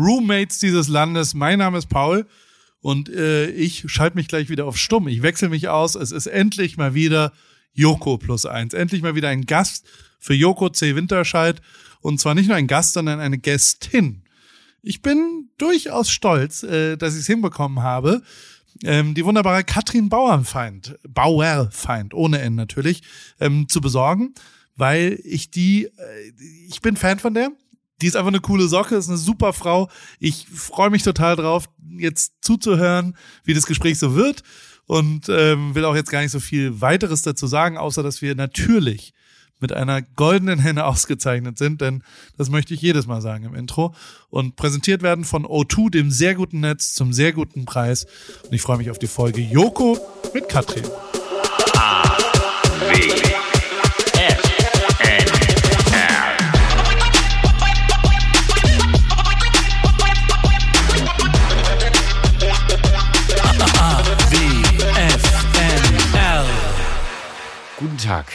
Roommates dieses Landes. Mein Name ist Paul und äh, ich schalte mich gleich wieder auf Stumm. Ich wechsle mich aus. Es ist endlich mal wieder Joko plus eins. Endlich mal wieder ein Gast für Joko C. Winterscheid. Und zwar nicht nur ein Gast, sondern eine Gästin. Ich bin durchaus stolz, äh, dass ich es hinbekommen habe, ähm, die wunderbare Katrin Bauernfeind, Bauerfeind, ohne N natürlich, ähm, zu besorgen, weil ich die, äh, ich bin Fan von der. Die ist einfach eine coole Socke, ist eine super Frau. Ich freue mich total drauf, jetzt zuzuhören, wie das Gespräch so wird und ähm, will auch jetzt gar nicht so viel weiteres dazu sagen, außer dass wir natürlich mit einer goldenen Henne ausgezeichnet sind, denn das möchte ich jedes Mal sagen im Intro. Und präsentiert werden von O2, dem sehr guten Netz, zum sehr guten Preis. Und ich freue mich auf die Folge Joko mit Katrin. A, W, Guten Tag.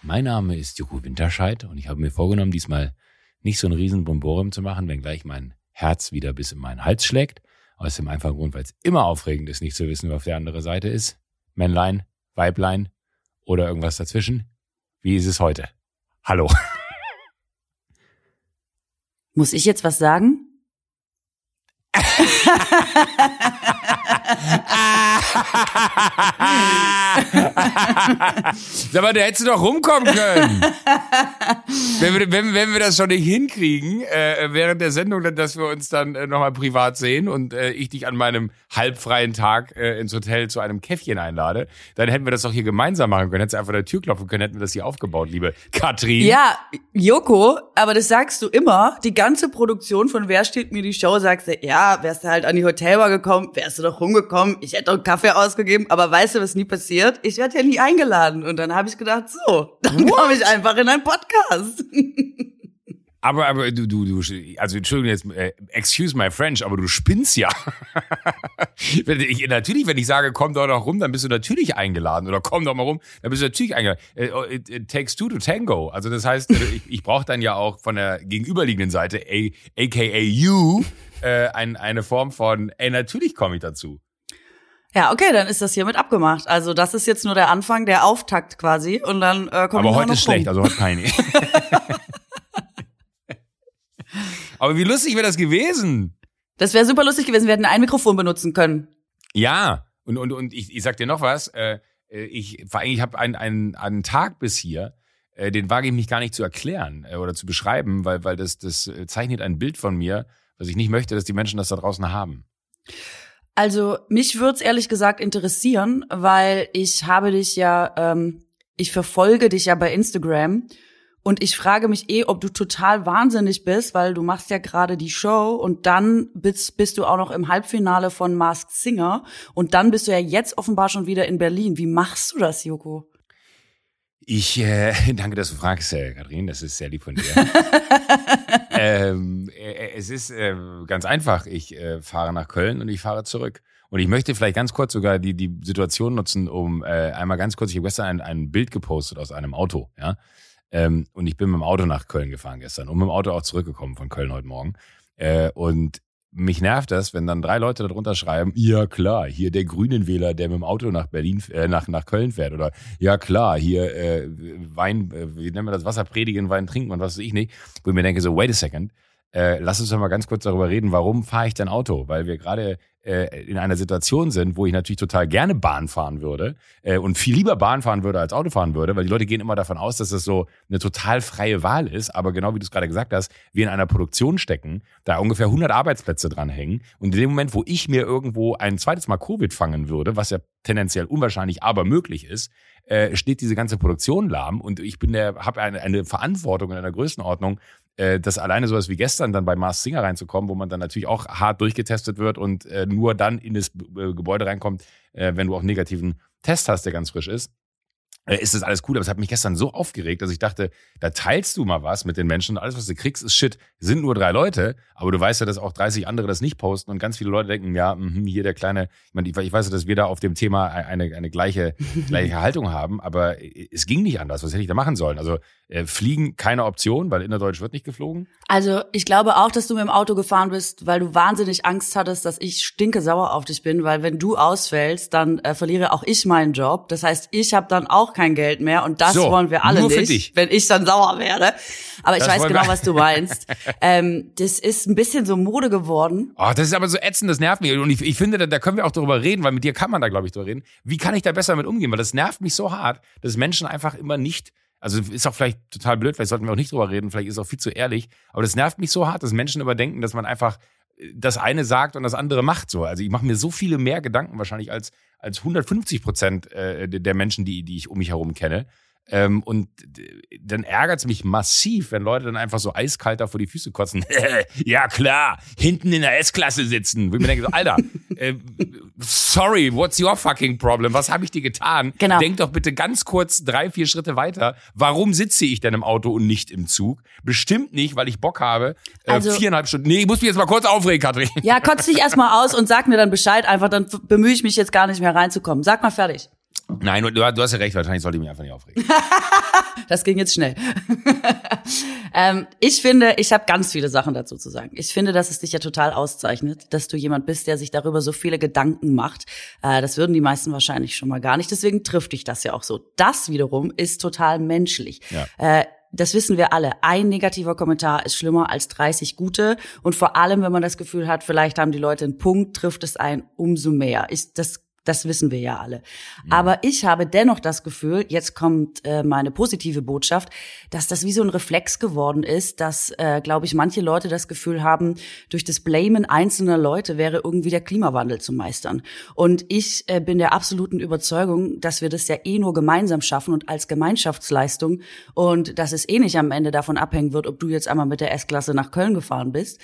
Mein Name ist Joko Winterscheid und ich habe mir vorgenommen, diesmal nicht so ein riesen Bomborium zu machen, wenngleich mein Herz wieder bis in meinen Hals schlägt. Aus dem einfachen Grund, weil es immer aufregend ist, nicht zu wissen, wer auf der anderen Seite ist. Männlein, Weiblein oder irgendwas dazwischen. Wie ist es heute? Hallo. Muss ich jetzt was sagen? Sag mal, da hättest du doch rumkommen können. wenn, wir, wenn, wenn wir das schon nicht hinkriegen, äh, während der Sendung, dass wir uns dann äh, nochmal privat sehen und äh, ich dich an meinem halbfreien Tag äh, ins Hotel zu einem Käffchen einlade, dann hätten wir das doch hier gemeinsam machen können. Hättest du einfach an der Tür klopfen können, hätten wir das hier aufgebaut, liebe Katrin. Ja, Joko, aber das sagst du immer. Die ganze Produktion von Wer steht mir die Show sagst du, ja, wärst du halt an die Hotelbar gekommen, wärst du doch rumgekommen, ich hätte doch einen Kaffee ausgegeben, aber weißt du, was nie passiert? Ich werde ja nie eingeladen. Und dann habe ich gedacht, so, dann komme ich einfach in einen Podcast. Aber, aber du, du, du, also Entschuldigung jetzt, äh, excuse my French, aber du spinnst ja. ich, natürlich, wenn ich sage, komm doch noch rum, dann bist du natürlich eingeladen. Oder komm doch mal rum, dann bist du natürlich eingeladen. Äh, oh, it, it takes two to tango. Also das heißt, äh, ich, ich brauche dann ja auch von der gegenüberliegenden Seite, a, aka you, äh, ein, eine Form von, ey, natürlich komme ich dazu. Ja, okay, dann ist das hiermit abgemacht. Also das ist jetzt nur der Anfang, der Auftakt quasi. Und dann äh, kommt Aber heute ist schlecht, also heute keine. Aber wie lustig wäre das gewesen? Das wäre super lustig gewesen. Wir hätten ein Mikrofon benutzen können. Ja, und, und, und ich, ich sag dir noch was. Äh, äh ich ich habe einen, einen, einen Tag bis hier, äh, den wage ich mich gar nicht zu erklären äh, oder zu beschreiben, weil, weil das, das zeichnet ein Bild von mir, was ich nicht möchte, dass die Menschen das da draußen haben. Also mich würde es ehrlich gesagt interessieren, weil ich habe dich ja, ähm, ich verfolge dich ja bei Instagram und ich frage mich eh, ob du total wahnsinnig bist, weil du machst ja gerade die Show und dann bist, bist du auch noch im Halbfinale von Masked Singer und dann bist du ja jetzt offenbar schon wieder in Berlin. Wie machst du das, Joko? Ich äh, danke, dass du fragst, äh, Kathrin. Das ist sehr lieb von dir. ähm, äh, es ist äh, ganz einfach. Ich äh, fahre nach Köln und ich fahre zurück. Und ich möchte vielleicht ganz kurz sogar die, die Situation nutzen, um äh, einmal ganz kurz, ich habe gestern ein, ein Bild gepostet aus einem Auto, ja. Ähm, und ich bin mit dem Auto nach Köln gefahren gestern und mit dem Auto auch zurückgekommen von Köln heute Morgen. Äh, und mich nervt das, wenn dann drei Leute darunter schreiben, ja klar, hier der Grünen Wähler, der mit dem Auto nach Berlin, äh, nach, nach Köln fährt. Oder ja klar, hier äh, Wein, äh, wie nennen wir das, Wasser predigen, Wein trinken und was weiß ich nicht. Wo ich mir denke, so, wait a second, äh, lass uns doch mal ganz kurz darüber reden, warum fahre ich denn Auto? Weil wir gerade in einer Situation sind, wo ich natürlich total gerne Bahn fahren würde äh, und viel lieber Bahn fahren würde als Auto fahren würde, weil die Leute gehen immer davon aus, dass das so eine total freie Wahl ist. Aber genau wie du es gerade gesagt hast, wir in einer Produktion stecken, da ungefähr 100 Arbeitsplätze dran hängen und in dem Moment, wo ich mir irgendwo ein zweites Mal Covid fangen würde, was ja tendenziell unwahrscheinlich, aber möglich ist, äh, steht diese ganze Produktion lahm und ich bin der, habe eine, eine Verantwortung in einer Größenordnung, äh, dass alleine sowas wie gestern dann bei Mars Singer reinzukommen, wo man dann natürlich auch hart durchgetestet wird und äh, nur dann in das äh, Gebäude reinkommt, äh, wenn du auch einen negativen Test hast, der ganz frisch ist, äh, ist das alles cool. Aber es hat mich gestern so aufgeregt, dass ich dachte, da teilst du mal was mit den Menschen und alles, was du kriegst, ist Shit. Sind nur drei Leute, aber du weißt ja, dass auch 30 andere das nicht posten und ganz viele Leute denken, ja, mh, hier der kleine, ich, meine, ich weiß ja, dass wir da auf dem Thema eine, eine gleiche, gleiche Haltung haben, aber es ging nicht anders. Was hätte ich da machen sollen? Also Äh, Fliegen keine Option, weil innerdeutsch wird nicht geflogen. Also ich glaube auch, dass du mit dem Auto gefahren bist, weil du wahnsinnig Angst hattest, dass ich stinke sauer auf dich bin, weil wenn du ausfällst, dann äh, verliere auch ich meinen Job. Das heißt, ich habe dann auch kein Geld mehr und das So, wollen wir alle nicht, dich. wenn ich dann sauer werde. Aber ich Das weiß genau, was du meinst. ähm, das ist ein bisschen so Mode geworden. Oh, das ist aber so ätzend, das nervt mich. Und ich, ich finde, da, da können wir auch darüber reden, weil mit dir kann man da, glaube ich, drüber reden. Wie kann ich da besser mit umgehen? Weil das nervt mich so hart, dass Menschen einfach immer nicht, also ist auch vielleicht total blöd, vielleicht sollten wir auch nicht drüber reden, vielleicht ist auch viel zu ehrlich, aber das nervt mich so hart, dass Menschen überdenken, dass man einfach äh, das eine sagt und das andere macht so. Also ich mache mir so viele mehr Gedanken wahrscheinlich als, als 150 Prozent äh, der Menschen, die, die ich um mich herum kenne. Ähm, und dann ärgert es mich massiv, wenn Leute dann einfach so eiskalt da vor die Füße kotzen. ja, klar, hinten in der S-Klasse sitzen. Wo ich mir denke, so, Alter, äh, sorry, what's your fucking problem? Was habe ich dir getan? Genau. Denk doch bitte ganz kurz drei, vier Schritte weiter. Warum sitze ich denn im Auto und nicht im Zug? Bestimmt nicht, weil ich Bock habe. Äh, Also- viereinhalb Stunden. Nee, ich muss mich jetzt mal kurz aufregen, Katrin. Ja, kotz dich erstmal aus und sag mir dann Bescheid einfach, dann bemühe ich mich jetzt gar nicht mehr reinzukommen. Sag mal fertig. Nein, du, du hast ja recht, wahrscheinlich sollte ich mich einfach nicht aufregen. Das ging jetzt schnell. ähm, ich finde, ich habe ganz viele Sachen dazu zu sagen. Ich finde, dass es dich ja total auszeichnet, dass du jemand bist, der sich darüber so viele Gedanken macht. Äh, das würden die meisten wahrscheinlich schon mal gar nicht. Deswegen trifft dich das ja auch so. Das wiederum ist total menschlich. Ja. Äh, das wissen wir alle. Ein negativer Kommentar ist schlimmer als 30 gute. Und vor allem, wenn man das Gefühl hat, vielleicht haben die Leute einen Punkt, trifft es einen umso mehr. Ich, das das wissen wir ja alle. Aber ich habe dennoch das Gefühl, jetzt kommt äh, meine positive Botschaft, dass das wie so ein Reflex geworden ist, dass, äh, glaube ich, manche Leute das Gefühl haben, durch das Blamen einzelner Leute wäre irgendwie der Klimawandel zu meistern. Und ich äh, bin der absoluten Überzeugung, dass wir das ja eh nur gemeinsam schaffen und als Gemeinschaftsleistung und dass es eh nicht am Ende davon abhängen wird, ob du jetzt einmal mit der S-Klasse nach Köln gefahren bist.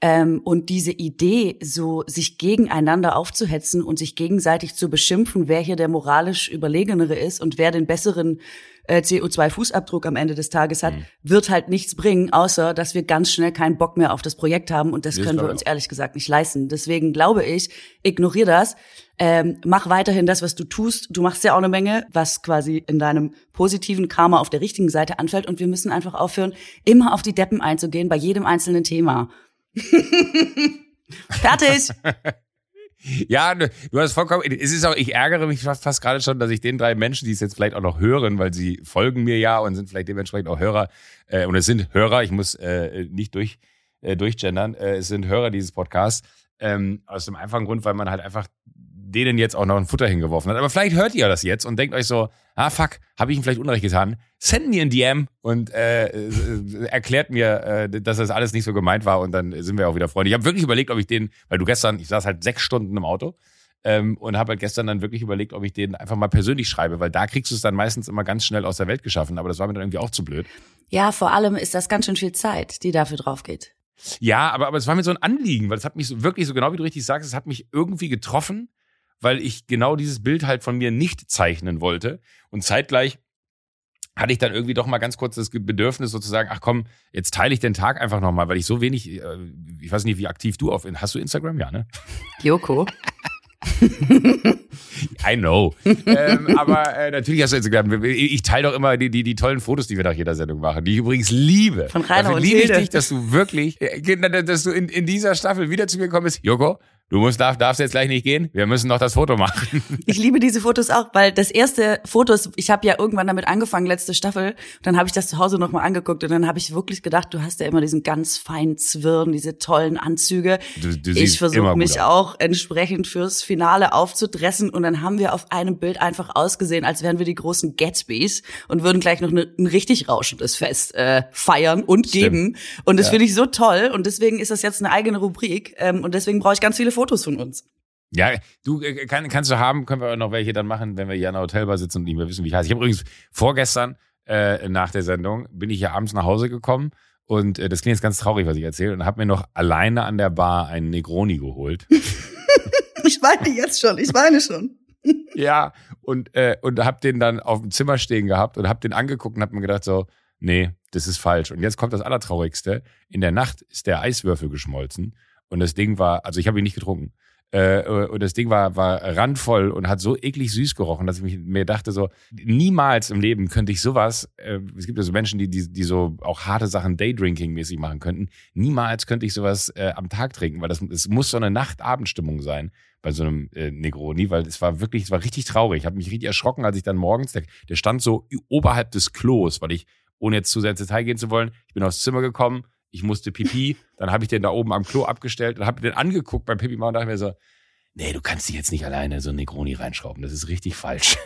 Ähm, und diese Idee, so sich gegeneinander aufzuhetzen und sich gegenseitig zu beschimpfen, wer hier der moralisch überlegenere ist und wer den besseren äh, CO2-Fußabdruck am Ende des Tages hat, wird halt nichts bringen, außer dass wir ganz schnell keinen Bock mehr auf das Projekt haben und das Das können wir uns ehrlich gesagt nicht leisten. Deswegen glaube ich, ignorier das, ähm, mach weiterhin das, was du tust. Du machst ja auch eine Menge, was quasi in deinem positiven Karma auf der richtigen Seite anfällt und wir müssen einfach aufhören, immer auf die Deppen einzugehen bei jedem einzelnen Thema. Fertig. Ja, du du hast vollkommen. Es ist auch, ich ärgere mich fast, fast gerade schon, dass ich den drei Menschen, die es jetzt vielleicht auch noch hören, weil sie folgen mir ja und sind vielleicht dementsprechend auch Hörer, äh, und es sind Hörer, ich muss äh, nicht durch, äh, durchgendern, äh, es sind Hörer dieses Podcasts, ähm, aus dem einfachen Grund, weil man halt einfach denen jetzt auch noch ein Futter hingeworfen hat. Aber vielleicht hört ihr das jetzt und denkt euch so, ah fuck, habe ich ihm vielleicht Unrecht getan? Send mir ein DM und äh, äh, erklärt mir, äh, dass das alles nicht so gemeint war und dann sind wir auch wieder Freunde. Ich habe wirklich überlegt, ob ich den, weil du gestern, ich saß halt sechs Stunden im Auto ähm, und habe halt gestern dann wirklich überlegt, ob ich den einfach mal persönlich schreibe, weil da kriegst du es dann meistens immer ganz schnell aus der Welt geschaffen, aber das war mir dann irgendwie auch zu blöd. Ja, vor allem ist das ganz schön viel Zeit, die dafür drauf geht. Ja, aber, aber es war mir so ein Anliegen, weil es hat mich so wirklich, so genau wie du richtig sagst, es hat mich irgendwie getroffen, weil ich genau dieses Bild halt von mir nicht zeichnen wollte. Und zeitgleich hatte ich dann irgendwie doch mal ganz kurz das Bedürfnis sozusagen, ach komm, jetzt teile ich den Tag einfach nochmal, weil ich so wenig, äh, ich weiß nicht, wie aktiv du auf, hast du Instagram? Ja, ne? Joko. I know. ähm, aber äh, natürlich hast du Instagram. Ich, ich teile doch immer die, die, die tollen Fotos, die wir nach jeder Sendung machen, die ich übrigens liebe. Von Rainer Dafür und liebe ich dich, dass du wirklich, äh, dass du in, in dieser Staffel wieder zu mir kommst. Joko, du musst, darf, darfst jetzt gleich nicht gehen. Wir müssen noch das Foto machen. Ich liebe diese Fotos auch, weil das erste Fotos, ich habe ja irgendwann damit angefangen, letzte Staffel, dann habe ich das zu Hause nochmal angeguckt und dann habe ich wirklich gedacht, du hast ja immer diesen ganz feinen Zwirn, diese tollen Anzüge. Du, du Ich versuche mich auch entsprechend fürs Finale aufzudressen und dann haben wir auf einem Bild einfach ausgesehen, als wären wir die großen Gatsbys und würden gleich noch ne, ein richtig rauschendes Fest äh, feiern und Stimmt. geben. Und das finde ich so toll und deswegen ist das jetzt eine eigene Rubrik ähm, und deswegen brauche ich ganz viele Fotos von uns. Ja, du äh, kann, kannst du haben, können wir auch noch welche dann machen, wenn wir hier an der Hotelbar sitzen und nicht mehr wissen, wie ich heiße. Ich habe übrigens vorgestern äh, nach der Sendung bin ich ja abends nach Hause gekommen und äh, das klingt jetzt ganz traurig, was ich erzähle, und habe mir noch alleine an der Bar einen Negroni geholt. Ich weine jetzt schon, ich weine schon. ja, und äh, und habe den dann auf dem Zimmer stehen gehabt und habe den angeguckt und habe mir gedacht so, nee, das ist falsch. Und jetzt kommt das Allertraurigste. In der Nacht ist der Eiswürfel geschmolzen und das Ding war, also ich habe ihn nicht getrunken. Äh, und das Ding war, war randvoll und hat so eklig süß gerochen, dass ich mir dachte so, niemals im Leben könnte ich sowas, äh, es gibt ja so Menschen, die, die, die so auch harte Sachen Daydrinking-mäßig machen könnten, niemals könnte ich sowas äh, am Tag trinken, weil das es muss so eine Nacht-Abendstimmung sein bei so einem äh, Negroni, weil es war wirklich, es war richtig traurig. Ich habe mich richtig erschrocken, als ich dann morgens, der, der stand so oberhalb des Klos, weil ich, ohne jetzt zu sehr ins Detail gehen zu wollen, ich bin aufs Zimmer gekommen, ich musste Pipi, dann habe ich den da oben am Klo abgestellt und habe den angeguckt beim Pipi machen und dachte mir so, nee, du kannst dich jetzt nicht alleine so ein Negroni reinschrauben, das ist richtig falsch.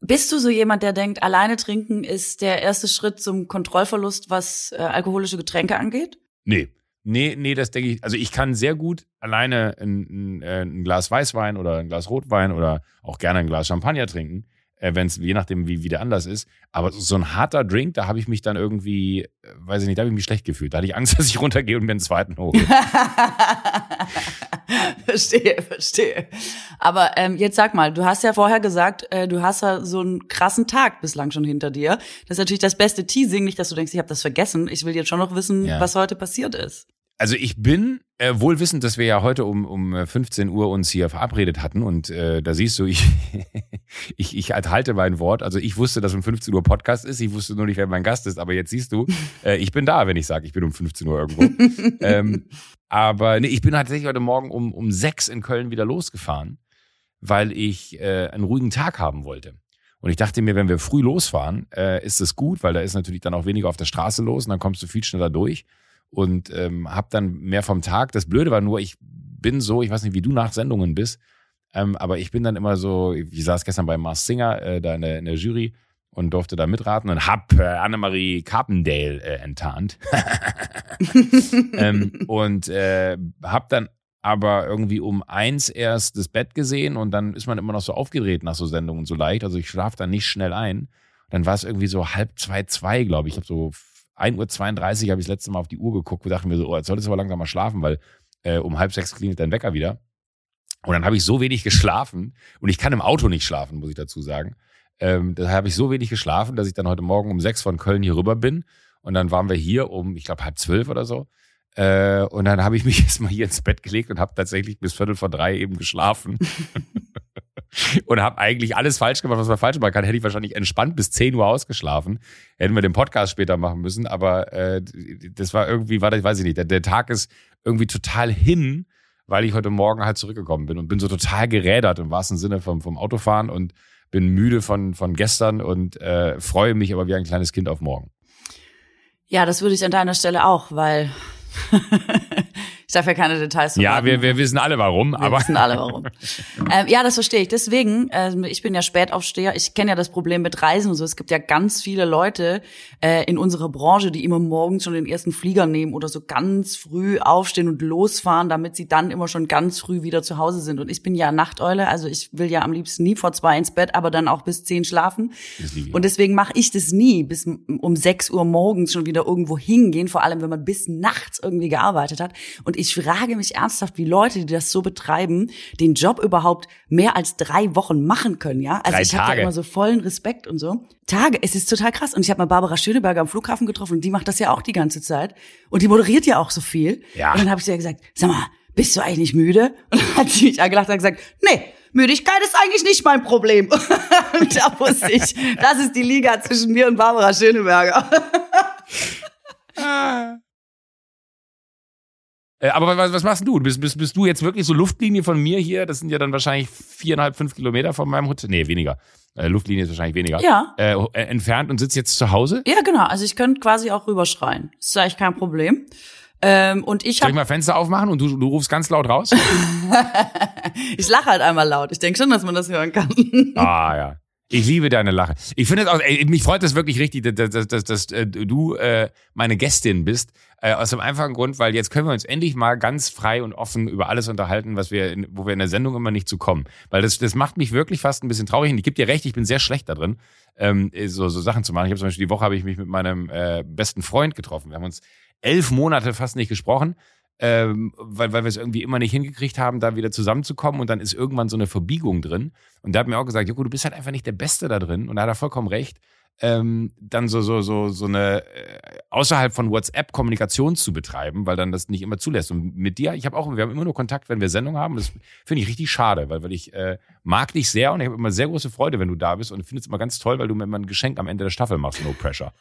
Bist du so jemand, der denkt, alleine trinken ist der erste Schritt zum Kontrollverlust, was äh, alkoholische Getränke angeht? Nee, Nee, nee, das denke ich. Also ich kann sehr gut alleine ein, ein, äh, ein, Glas Weißwein oder ein Glas Rotwein oder auch gerne ein Glas Champagner trinken, wenn es je nachdem wie, wie der anders ist. Aber so ein harter Drink, da habe ich mich dann irgendwie, äh, weiß ich nicht, da habe ich mich schlecht gefühlt. Da hatte ich Angst, dass ich runtergehe und mir einen zweiten hole. verstehe, verstehe. Aber ähm, jetzt sag mal, du hast ja vorher gesagt, äh, du hast ja so einen krassen Tag bislang schon hinter dir. Das ist natürlich das beste Teasing, nicht, dass du denkst, ich habe das vergessen. Ich will jetzt schon noch wissen, ja. was heute passiert ist. Also ich bin äh, wohl wissend, dass wir ja heute um, um 15 Uhr uns hier verabredet hatten und äh, da siehst du, ich, ich, ich halte mein Wort. Also ich wusste, dass um 15 Uhr Podcast ist, ich wusste nur nicht, wer mein Gast ist, aber jetzt siehst du, äh, ich bin da, wenn ich sage, ich bin um 15 Uhr irgendwo. ähm, aber nee, ich bin tatsächlich heute Morgen um, um sechs in Köln wieder losgefahren, weil ich äh, einen ruhigen Tag haben wollte. Und ich dachte mir, wenn wir früh losfahren, äh, ist das gut, weil da ist natürlich dann auch weniger auf der Straße los und dann kommst du viel schneller durch und ähm, habe dann mehr vom Tag. Das Blöde war nur, ich bin so, ich weiß nicht, wie du nach Sendungen bist, ähm, aber ich bin dann immer so, ich saß gestern bei Mars Singer äh, da in der, in der Jury und durfte da mitraten und hab äh, Annemarie Carpendale äh, enttarnt. ähm, und äh, hab dann aber irgendwie um eins erst das Bett gesehen und dann ist man immer noch so aufgedreht nach so Sendungen so leicht. Also ich schlaf dann nicht schnell ein. Dann war es irgendwie so halb zwei, zwei, glaube ich. Ich habe so 1.32 Uhr habe ich das letzte Mal auf die Uhr geguckt und dachte mir so, oh, jetzt solltest du aber langsam mal schlafen, weil äh, um halb sechs klingelt dein Wecker wieder. Und dann habe ich so wenig geschlafen und ich kann im Auto nicht schlafen, muss ich dazu sagen. Ähm, da habe ich so wenig geschlafen, dass ich dann heute Morgen um sechs von Köln hier rüber bin. Und dann waren wir hier um, ich glaube, halb zwölf oder so. Äh, und dann habe ich mich erstmal hier ins Bett gelegt und habe tatsächlich bis Viertel vor drei eben geschlafen. und habe eigentlich alles falsch gemacht, was man falsch machen kann. Hätte ich wahrscheinlich entspannt bis 10 Uhr ausgeschlafen. Hätten wir den Podcast später machen müssen. Aber äh, das war irgendwie, war das, weiß ich nicht, der, der Tag ist irgendwie total hin, weil ich heute Morgen halt zurückgekommen bin und bin so total gerädert im wahrsten Sinne vom, vom Autofahren und bin müde von, von gestern und äh, freue mich aber wie ein kleines Kind auf morgen. Ja, das würde ich an deiner Stelle auch, weil Ich darf ja keine Details. Ja, wir, wir wissen alle warum. Wir aber wissen alle warum. ähm, ja, das verstehe ich. Deswegen, äh, ich bin ja Spätaufsteher. Ich kenne ja das Problem mit Reisen und so. Es gibt ja ganz viele Leute äh, in unserer Branche, die immer morgens schon den ersten Flieger nehmen oder so ganz früh aufstehen und losfahren, damit sie dann immer schon ganz früh wieder zu Hause sind. Und ich bin ja Nachteule, also ich will ja am liebsten nie vor zwei ins Bett, aber dann auch bis zehn schlafen. Und deswegen mache ich das nie, bis um sechs Uhr morgens schon wieder irgendwo hingehen, vor allem wenn man bis nachts irgendwie gearbeitet hat. Und ich frage mich ernsthaft, wie Leute, die das so betreiben, den Job überhaupt mehr als drei Wochen machen können, ja? Also drei ich habe da immer so vollen Respekt und so. Tage, es ist total krass. Und ich habe mal Barbara Schöneberger am Flughafen getroffen und die macht das ja auch die ganze Zeit. Und die moderiert ja auch so viel. Ja. Und dann habe ich sie ja gesagt, sag mal, bist du eigentlich nicht müde? Und dann hat sie mich angelacht und gesagt, nee, Müdigkeit ist eigentlich nicht mein Problem. und da wusste ich, das ist die Liga zwischen mir und Barbara Schöneberger. Ah. Äh, aber was, was machst du? Bist, bist, bist du jetzt wirklich so Luftlinie von mir hier? Das sind ja dann wahrscheinlich viereinhalb, fünf Kilometer von meinem Hotel. Nee, weniger. Äh, Luftlinie ist wahrscheinlich weniger. Ja. Äh, äh entfernt und sitzt jetzt zu Hause? Ja, genau. Also ich könnte quasi auch rüberschreien. Das ist eigentlich kein Problem. Ähm, und ich Soll ich mal Fenster aufmachen und du, du rufst ganz laut raus? ich lache halt einmal laut. Ich denke schon, dass man das hören kann. ah, ja. Ich liebe deine Lache. Ich finde es auch, ey, mich freut es wirklich richtig, dass, dass, dass, dass äh, du äh, meine Gästin bist. Äh, aus dem einfachen Grund, weil jetzt können wir uns endlich mal ganz frei und offen über alles unterhalten, was wir, in, wo wir in der Sendung immer nicht zu kommen. Weil das, das macht mich wirklich fast ein bisschen traurig. Und ich gebe dir recht, ich bin sehr schlecht da drin, ähm, so, so Sachen zu machen. Ich habe zum Beispiel die Woche habe ich mich mit meinem äh, besten Freund getroffen. Wir haben uns elf Monate fast nicht gesprochen ähm, weil, weil wir es irgendwie immer nicht hingekriegt haben, da wieder zusammenzukommen und dann ist irgendwann so eine Verbiegung drin. Und der hat mir auch gesagt, Joko, du bist halt einfach nicht der Beste da drin. Und da hat er vollkommen recht. ähm, dann so so so so eine äh, außerhalb von WhatsApp Kommunikation zu betreiben, weil dann das nicht immer zulässt. Und mit dir, ich habe auch, wir haben immer nur Kontakt, wenn wir Sendung haben. Das finde ich richtig schade, weil weil ich äh, mag dich sehr und ich habe immer sehr große Freude, wenn du da bist und finde es immer ganz toll, weil du mir immer ein Geschenk am Ende der Staffel machst, No Pressure.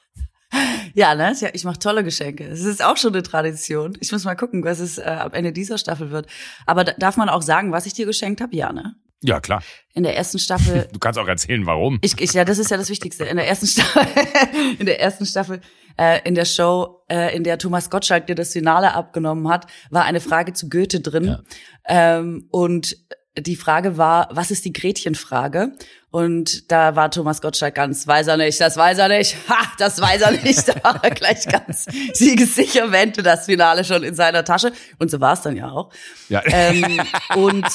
Ja, ne? Ja, ich mache tolle Geschenke. Es ist auch schon eine Tradition. Ich muss mal gucken, was es äh, am Ende dieser Staffel wird. Aber da, darf man auch sagen, was ich dir geschenkt habe? Ja, ne? Ja, klar. In der ersten Staffel. Du kannst auch erzählen, warum. Ich, ich, ja, das ist ja das Wichtigste. In der ersten Staffel, in der ersten Staffel, äh, in der Show, äh, in der Thomas Gottschalk dir das Finale abgenommen hat, war eine Frage zu Goethe drin. Ja. Ähm, und die Frage war, was ist die Gretchenfrage? Und da war Thomas Gottschalk ganz, weiß er nicht, das weiß er nicht, ha, das weiß er nicht. Da war er gleich ganz siegessicher, wendete das Finale schon in seiner Tasche. Und so war es dann ja auch. Ja. Ähm, und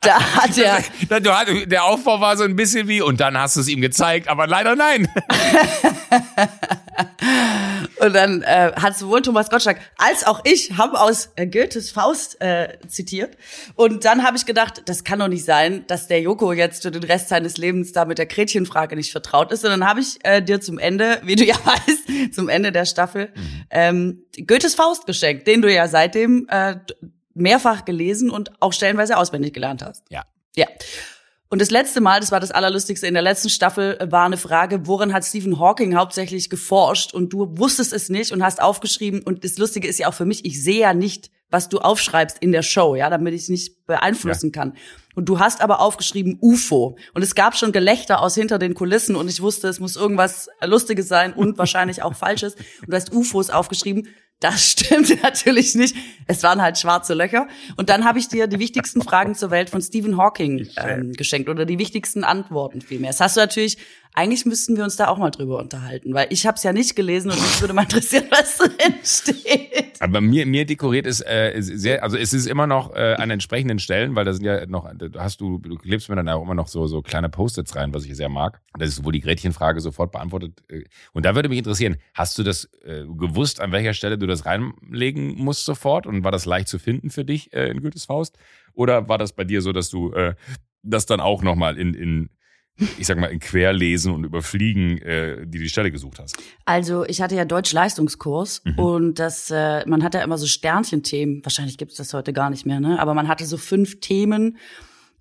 da hat er... Der Aufbau war so ein bisschen wie, und dann hast du es ihm gezeigt, aber leider nein. Und dann äh, hat sowohl Thomas Gottschalk als auch ich haben aus äh, Goethes Faust äh, zitiert. Und dann habe ich gedacht, das kann doch nicht sein, dass der Joko jetzt für den Rest seines Lebens da mit der Gretchenfrage nicht vertraut ist. Und dann habe ich äh, dir zum Ende, wie du ja weißt, zum Ende der Staffel mhm. ähm, Goethes Faust geschenkt, den du ja seitdem äh, mehrfach gelesen und auch stellenweise auswendig gelernt hast. Ja. Ja. Und das letzte Mal, das war das Allerlustigste in der letzten Staffel, war eine Frage, woran hat Stephen Hawking hauptsächlich geforscht und du wusstest es nicht und hast aufgeschrieben. Und das Lustige ist ja auch für mich, ich sehe ja nicht, was du aufschreibst in der Show, ja, damit ich es nicht beeinflussen ja. kann. Und du hast aber aufgeschrieben UFO. Und es gab schon Gelächter aus hinter den Kulissen und ich wusste, es muss irgendwas Lustiges sein und wahrscheinlich auch Falsches. Und du hast UFOs aufgeschrieben. Das stimmt natürlich nicht. Es waren halt schwarze Löcher. Und dann habe ich dir die wichtigsten Fragen zur Welt von Stephen Hawking ähm, geschenkt oder die wichtigsten Antworten vielmehr. Das hast du natürlich eigentlich müssten wir uns da auch mal drüber unterhalten, weil ich habe es ja nicht gelesen und mich würde mal interessieren, was drin steht. Aber mir, mir dekoriert ist äh, sehr, also es ist immer noch äh, an entsprechenden Stellen, weil da sind ja noch, hast du, du klebst mir dann auch immer noch so, so kleine Post-its rein, was ich sehr mag. Das ist wohl die Gretchenfrage sofort beantwortet. Äh, und da würde mich interessieren, hast du das äh, gewusst, an welcher Stelle du das reinlegen musst sofort? Und war das leicht zu finden für dich äh, in Goethes Faust? Oder war das bei dir so, dass du äh, das dann auch nochmal in, in ich sag mal, in Querlesen und Überfliegen äh, die die Stelle gesucht hast? Also ich hatte ja Deutsch-Leistungskurs mhm. und das, äh, man hat ja immer so Sternchenthemen. Wahrscheinlich gibt es das heute gar nicht mehr, ne? Aber man hatte so fünf Themen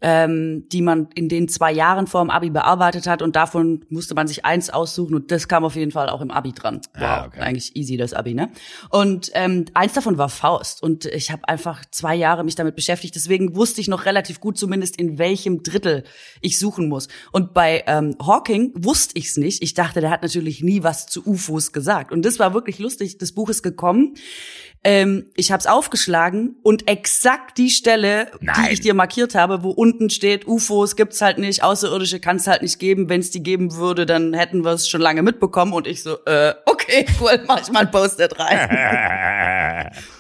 ähm, die man in den zwei Jahren vor dem Abi bearbeitet hat und davon musste man sich eins aussuchen und das kam auf jeden Fall auch im Abi dran. Ah, wow, ah, okay. eigentlich easy das Abi, ne? Und ähm, eins davon war Faust und ich habe einfach zwei Jahre mich damit beschäftigt, deswegen wusste ich noch relativ gut zumindest in welchem Drittel ich suchen muss. Und bei ähm, Hawking wusste ich's nicht. Ich dachte, der hat natürlich nie was zu UFOs gesagt und das war wirklich lustig. Das Buch ist gekommen ähm, ich habe es aufgeschlagen und exakt die Stelle, Nein. die ich dir markiert habe, wo unten steht, UFOs gibt's halt nicht, Außerirdische kann es halt nicht geben. Wenn es die geben würde, dann hätten wir es schon lange mitbekommen. Und ich so, äh, okay, cool, mach ich mal ein Post-it rein.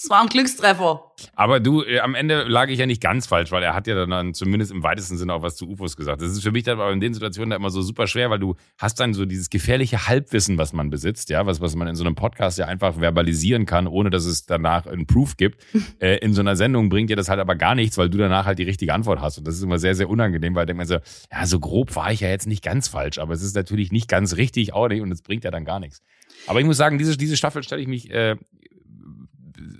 Es war ein Glückstreffer. Aber du, äh, am Ende lag ich ja nicht ganz falsch, weil er hat ja dann zumindest im weitesten Sinne auch was zu UFOs gesagt. Das ist für mich dann aber in den Situationen da immer so super schwer, weil du hast dann so dieses gefährliche Halbwissen, was man besitzt, ja, was, was man in so einem Podcast ja einfach verbalisieren kann, ohne dass es danach einen Proof gibt. äh, in so einer Sendung bringt dir das halt aber gar nichts, weil du danach halt die richtige Antwort hast. Und das ist immer sehr, sehr unangenehm, weil denkt man so, ja, so grob war ich ja jetzt nicht ganz falsch, aber es ist natürlich nicht ganz richtig auch nicht und es bringt ja dann gar nichts. Aber ich muss sagen, diese, diese Staffel stelle ich mich äh,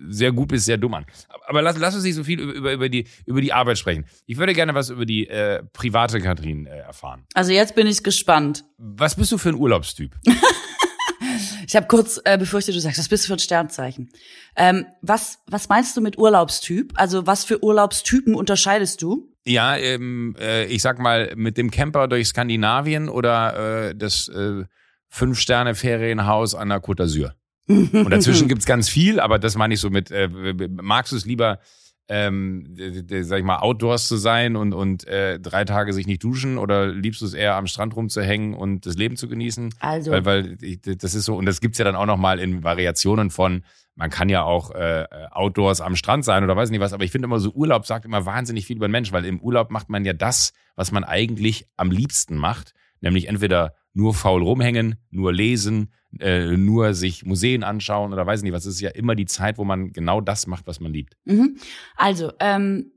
sehr gut bis sehr dumm an. Aber lass, lass uns nicht so viel über, über, über, die, über die Arbeit sprechen. Ich würde gerne was über die äh, private Katrin äh, erfahren. Also jetzt bin ich gespannt. Was bist du für ein Urlaubstyp? ich habe kurz äh, befürchtet, du sagst, was bist du für ein Sternzeichen? Ähm, was, was meinst du mit Urlaubstyp? Also was für Urlaubstypen unterscheidest du? Ja, ähm, äh, ich sag mal, mit dem Camper durch Skandinavien oder äh, das äh, Fünf-Sterne-Ferienhaus an der Côte d'Azur. Und dazwischen gibt's ganz viel, aber das meine ich so mit, äh, magst du es lieber, ähm, sag ich mal, outdoors zu sein und, und äh, drei Tage sich nicht duschen oder liebst du es eher am Strand rumzuhängen und das Leben zu genießen? Also. Weil, weil das ist so, und das gibt's ja dann auch nochmal in Variationen von, man kann ja auch äh, outdoors am Strand sein oder weiß nicht was, aber ich finde immer so, Urlaub sagt immer wahnsinnig viel über den Mensch, weil im Urlaub macht man ja das, was man eigentlich am liebsten macht, nämlich entweder nur faul rumhängen, nur lesen, äh, nur sich Museen anschauen oder weiß nicht was. Es ist ja immer die Zeit, wo man genau das macht, was man liebt. Mhm. Also, ähm,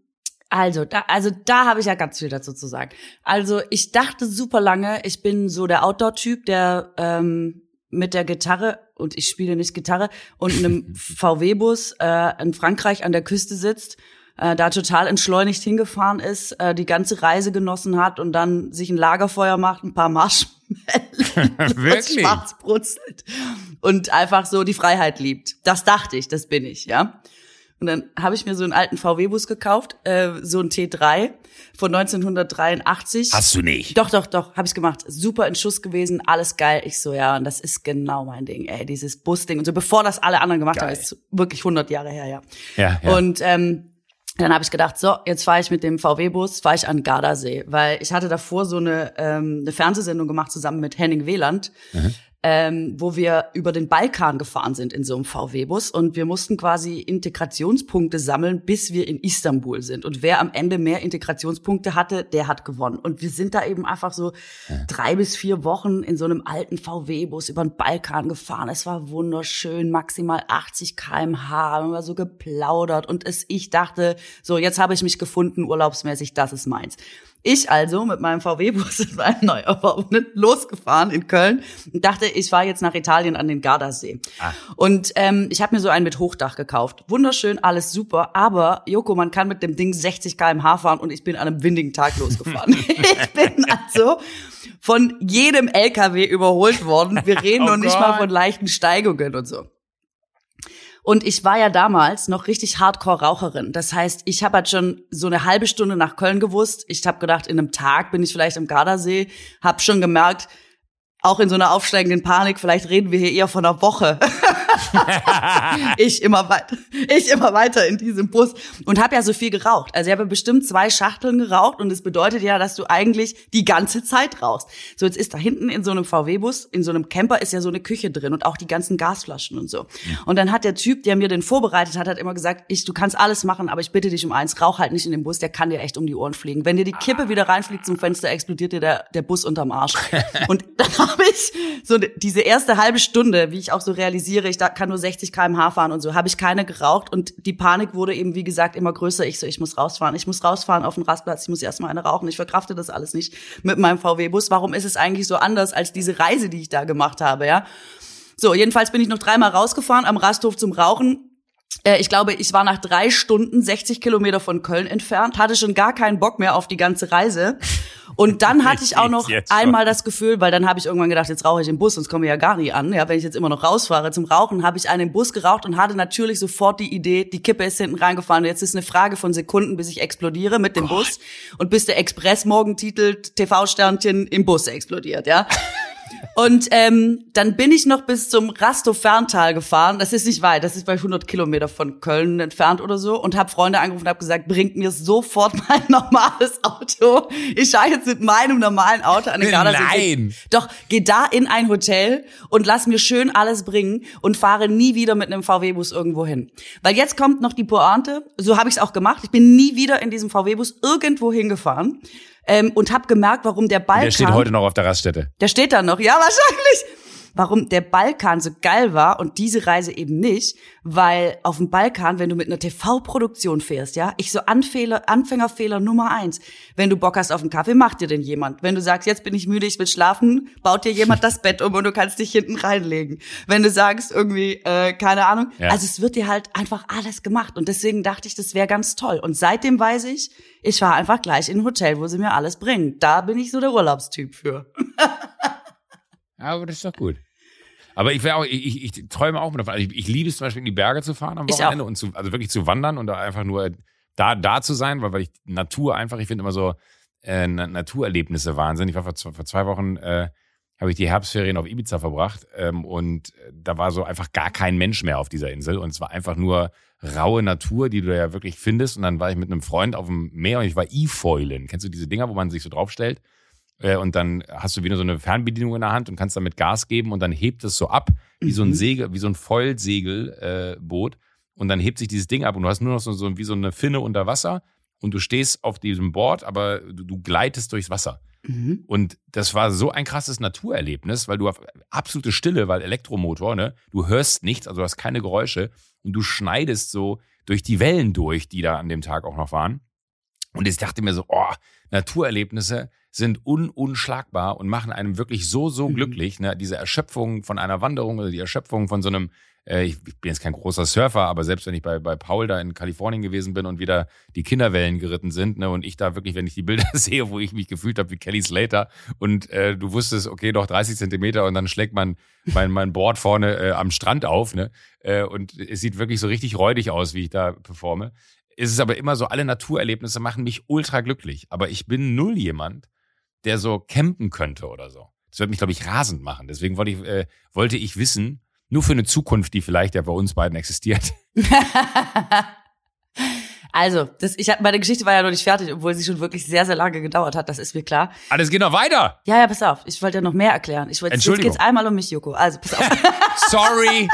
Also, da, also da habe ich ja ganz viel dazu zu sagen. Also ich dachte super lange, ich bin so der Outdoor-Typ, der ähm, mit der Gitarre und ich spiele nicht Gitarre und einem VW-Bus äh, in Frankreich an der Küste sitzt, äh, da total entschleunigt hingefahren ist, äh, die ganze Reise genossen hat und dann sich ein Lagerfeuer macht, ein paar Marshmallows Wirklich? schwarz brutzelt und einfach so die Freiheit liebt. Das dachte ich, das bin ich, ja. Und dann habe ich mir so einen alten VW-Bus gekauft, äh, so ein T3 von 1983. Hast du nicht? Doch, doch, doch, habe ich gemacht. Super in Schuss gewesen, alles geil. Ich so, ja, und das ist genau mein Ding, ey, dieses Busding und so. Bevor das alle anderen gemacht Geil. haben, ist wirklich 100 Jahre her, ja. Ja, ja. Und ähm, dann habe ich gedacht, so, jetzt fahre ich mit dem VW-Bus, fahre ich an Gardasee, weil ich hatte davor so eine, ähm, eine Fernsehsendung gemacht zusammen mit Henning Weland, ähm, wo wir über den Balkan gefahren sind in so einem VW-Bus und wir mussten quasi Integrationspunkte sammeln, bis wir in Istanbul sind. Und wer am Ende mehr Integrationspunkte hatte, der hat gewonnen. Und wir sind da eben einfach so drei bis vier Wochen in so einem alten VW-Bus über den Balkan gefahren. Es war wunderschön, maximal 80 kmh, haben wir so geplaudert und es, ich dachte, so, jetzt habe ich mich gefunden, urlaubsmäßig, das ist meins. Ich also mit meinem VW-Bus in meinem neu erworbenen losgefahren in Köln und dachte, ich fahre jetzt nach Italien an den Gardasee. Und ähm, ich habe mir so einen mit Hochdach gekauft. Wunderschön, alles super, aber Joko, man kann mit dem Ding 60 km/h fahren und ich bin an einem windigen Tag losgefahren. ich bin also von jedem LKW überholt worden. Wir reden Oh noch nicht mal von leichten Steigungen und so. Und ich war ja damals noch richtig Hardcore-Raucherin. Das heißt, ich habe halt schon so eine halbe Stunde nach Köln gewusst. Ich habe gedacht, in einem Tag bin ich vielleicht im Gardasee. Hab schon gemerkt, auch in so einer aufsteigenden Panik, vielleicht reden wir hier eher von einer Woche. ich immer weiter, ich immer weiter in diesem Bus und habe ja so viel geraucht. Also ich habe bestimmt zwei Schachteln geraucht und es bedeutet ja, dass du eigentlich die ganze Zeit rauchst. So jetzt ist da hinten in so einem VW-Bus, in so einem Camper ist ja so eine Küche drin und auch die ganzen Gasflaschen und so. Und dann hat der Typ, der mir den vorbereitet hat, hat immer gesagt, ich, du kannst alles machen, aber ich bitte dich um eins, rauch halt nicht in dem Bus, der kann dir echt um die Ohren fliegen. Wenn dir die Kippe wieder reinfliegt zum Fenster, explodiert dir der, der Bus unterm Arsch. und dann habe ich so diese erste halbe Stunde, wie ich auch so realisiere, ich da kann nur 60 km/h fahren und so, habe ich keine geraucht und die Panik wurde eben, wie gesagt, immer größer. Ich so, ich muss rausfahren, ich muss rausfahren auf den Rastplatz, ich muss erstmal eine rauchen, ich verkrafte das alles nicht mit meinem VW-Bus. Warum ist es eigentlich so anders als diese Reise, die ich da gemacht habe, ja? So, jedenfalls bin ich noch dreimal rausgefahren am Rasthof zum Rauchen. Äh, Ich glaube, ich war nach drei Stunden 60 Kilometer von Köln entfernt, hatte schon gar keinen Bock mehr auf die ganze Reise. Und dann hatte ich auch noch einmal das Gefühl, weil dann habe ich irgendwann gedacht, jetzt rauche ich im Bus, sonst komme ich ja gar nicht an. Ja, wenn ich jetzt immer noch rausfahre zum Rauchen, habe ich einen im Bus geraucht und hatte natürlich sofort die Idee, die Kippe ist hinten reingefahren. Und jetzt ist eine Frage von Sekunden, bis ich explodiere mit dem Bus und bis der Express morgen titelt TV-Sternchen im Bus explodiert, ja. Und ähm, dann bin ich noch bis zum Rastow Ferntal gefahren. Das ist nicht weit, das ist bei 100 Kilometer von Köln entfernt oder so. Und habe Freunde angerufen und habe gesagt, bringt mir sofort mein normales Auto. Ich fahre jetzt mit meinem normalen Auto an den Gardasee. Nein. Doch, geh da in ein Hotel und lass mir schön alles bringen und fahre nie wieder mit einem VW-Bus irgendwo hin. Weil jetzt kommt noch die Pointe, so habe ich es auch gemacht. Ich bin nie wieder in diesem VW-Bus irgendwo hingefahren ähm, und habe gemerkt, warum der Balkan... Der steht heute noch auf der Raststätte. Der steht da noch, ja, wahrscheinlich. Warum der Balkan so geil war und diese Reise eben nicht, weil auf dem Balkan, wenn du mit einer TV-Produktion fährst, ja, ich so Anfehler, Anfängerfehler Nummer eins. Wenn du Bock hast auf einen Kaffee, macht dir den jemand. Wenn du sagst, jetzt bin ich müde, ich will schlafen, baut dir jemand das Bett um und du kannst dich hinten reinlegen. Wenn du sagst, irgendwie, äh, keine Ahnung, Ja. also es wird dir halt einfach alles gemacht und deswegen dachte ich, das wäre ganz toll. Und seitdem weiß ich, ich fahre einfach gleich in ein Hotel, wo sie mir alles bringen. Da bin ich so der Urlaubstyp für. Aber das ist doch gut. Aber ich, auch, ich, ich, träume auch davon. Also ich, ich liebe es zum Beispiel in die Berge zu fahren am Wochenende und zu, also wirklich zu wandern und da einfach nur da, da zu sein, weil, weil ich Natur einfach, ich finde immer so äh, Na- Naturerlebnisse Wahnsinn. Ich war vor, zwei- vor zwei Wochen, äh, habe ich die Herbstferien auf Ibiza verbracht ähm, und äh, da war so einfach gar kein Mensch mehr auf dieser Insel und es war einfach nur raue Natur, die du da ja wirklich findest und dann war ich mit einem Freund auf dem Meer und ich war E-Foilen. Kennst du diese Dinger, wo man sich so draufstellt? Äh, und dann hast du wieder so eine Fernbedienung in der Hand und kannst damit Gas geben und dann hebt es so ab, wie so ein Segel, wie so ein Foilsegelboot. Äh, und dann hebt sich dieses Ding ab und du hast nur noch so, so wie so eine Finne unter Wasser und du stehst auf diesem Board, aber du, du gleitest durchs Wasser. Mhm. Und das war so ein krasses Naturerlebnis, weil du auf absolute Stille, weil Elektromotor, ne? Du hörst nichts, also du hast keine Geräusche und du schneidest so durch die Wellen durch, die da an dem Tag auch noch waren. Und ich dachte mir so, oh, Naturerlebnisse sind un unschlagbar und machen einem wirklich so, so Mhm. glücklich. Ne? Diese Erschöpfung von einer Wanderung oder die Erschöpfung von so einem, äh, ich, ich bin jetzt kein großer Surfer, aber selbst wenn ich bei, bei Paul da in Kalifornien gewesen bin und wieder die Kinderwellen geritten sind, ne, und ich da wirklich, wenn ich die Bilder sehe, wo ich mich gefühlt habe wie Kelly Slater und äh, du wusstest, okay, noch 30 Zentimeter und dann schlägt man mein, mein Board vorne äh, am Strand auf, ne? Äh, und es sieht wirklich so richtig räudig aus, wie ich da performe. Es ist aber immer so, alle Naturerlebnisse machen mich ultra glücklich. Aber ich bin null jemand, der so campen könnte oder so. Das wird mich, glaube ich, rasend machen. Deswegen wollte ich, äh, wollte ich wissen, nur für eine Zukunft, die vielleicht ja bei uns beiden existiert. also, das, ich meine Geschichte war ja noch nicht fertig, obwohl sie schon wirklich sehr, sehr lange gedauert hat, das ist mir klar. Alles geht noch weiter. Ja, ja, pass auf, ich wollte ja noch mehr erklären. Ich wollte, jetzt geht's einmal um mich, Joko. Also, pass auf. Sorry.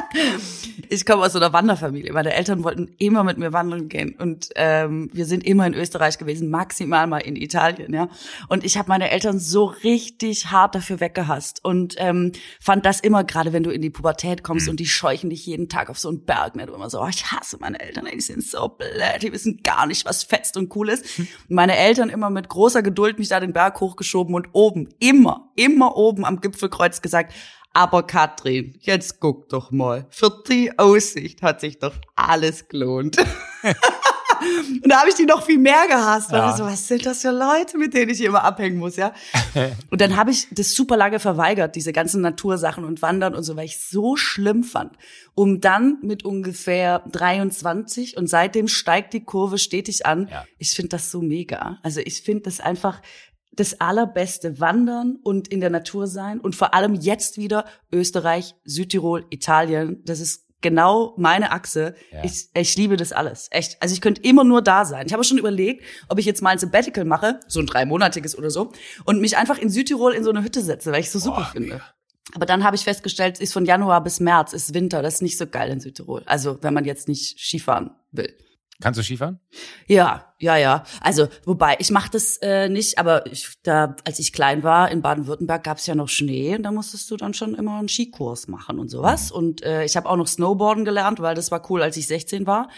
ich komme aus so einer Wanderfamilie. Meine Eltern wollten immer mit mir wandern gehen und ähm, wir sind immer in Österreich gewesen, maximal mal in Italien, ja. Und ich habe meine Eltern so richtig hart dafür weggehasst und ähm, fand das immer, gerade wenn du in die Pubertät kommst und die scheuchen dich jeden Tag auf so einen Berg, ne, du immer so, oh, ich hasse meine Eltern, die sind so blöd, die wissen gar nicht, was fetzt und cool ist. Und meine Eltern immer mit großer Geduld mich da den Berg hochgeschoben und oben, immer, immer oben am Gipfelkreuz gesagt, aber Katrin, jetzt guck doch mal. Für die Aussicht hat sich doch alles gelohnt. Und da habe ich die noch viel mehr gehasst. Weil Ja. ich so, was sind das für Leute, mit denen ich immer abhängen muss, ja? Und dann habe ich das super lange verweigert, diese ganzen Natursachen und Wandern und so, weil ich so schlimm fand. Um dann mit ungefähr 23 und seitdem steigt die Kurve stetig an. Ja. Ich finde das so mega. Also ich finde das einfach das allerbeste Wandern und in der Natur sein und vor allem jetzt wieder Österreich, Südtirol, Italien. Das ist genau meine Achse. Ja. Ich, ich liebe das alles. Echt. Also ich könnte immer nur da sein. Ich habe schon überlegt, ob ich jetzt mal ein Sabbatical mache, so ein dreimonatiges oder so, und mich einfach in Südtirol in so eine Hütte setze, weil ich so super Boah, finde. mega. Aber dann habe ich festgestellt, ist von Januar bis März, ist Winter, das ist nicht so geil in Südtirol. Also wenn man jetzt nicht Skifahren will. Kannst du Skifahren? Ja, ja, ja. Also wobei ich mache das äh, nicht, aber ich, da, als ich klein war in Baden-Württemberg gab es ja noch Schnee und da musstest du dann schon immer einen Skikurs machen und sowas. Und äh, ich habe auch noch Snowboarden gelernt, weil das war cool, als ich 16 war.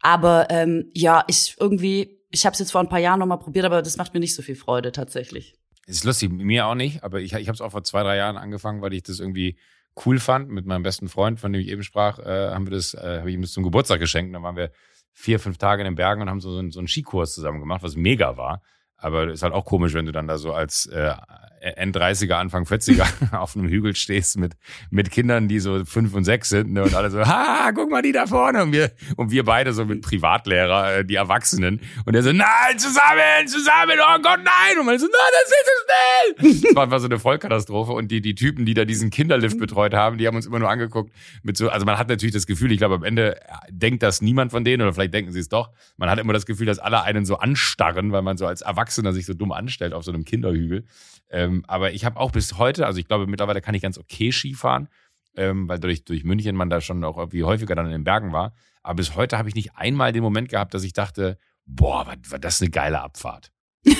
Aber ähm, ja, ich irgendwie, ich habe es jetzt vor ein paar Jahren noch mal probiert, aber das macht mir nicht so viel Freude tatsächlich. Ist lustig, mir auch nicht, aber ich, ich habe es auch vor zwei, drei Jahren angefangen, weil ich das irgendwie cool fand. Mit meinem besten Freund, von dem ich eben sprach, äh, haben wir das, äh, habe ich ihm das zum Geburtstag geschenkt. Dann waren wir vier, fünf Tage in den Bergen und haben so, so, einen, Skikurs zusammen gemacht, was mega war. Aber ist halt auch komisch, wenn du dann da so als äh, End-30er, Anfang 40er auf einem Hügel stehst mit, mit Kindern, die so fünf und sechs sind ne, und alle so, ha, guck mal die da vorne. Und wir, und wir beide so mit Privatlehrer, äh, die Erwachsenen. Und der so, nein, zusammen, zusammen, oh Gott, nein. Und man so, nein, das ist so schnell. Das war, war so eine Vollkatastrophe. Und die, die Typen, die da diesen Kinderlift betreut haben, die haben uns immer nur angeguckt mit so, also man hat natürlich das Gefühl, ich glaube, am Ende denkt das niemand von denen oder vielleicht denken sie es doch. Man hat immer das Gefühl, dass alle einen so anstarren, weil man so als Erwachsener sich so dumm anstellt auf so einem Kinderhügel. Ähm, aber ich habe auch bis heute, also ich glaube, mittlerweile kann ich ganz okay Skifahren, ähm, weil durch, durch München man da schon auch irgendwie häufiger dann in den Bergen war. Aber bis heute habe ich nicht einmal den Moment gehabt, dass ich dachte, boah, war, war das eine geile Abfahrt.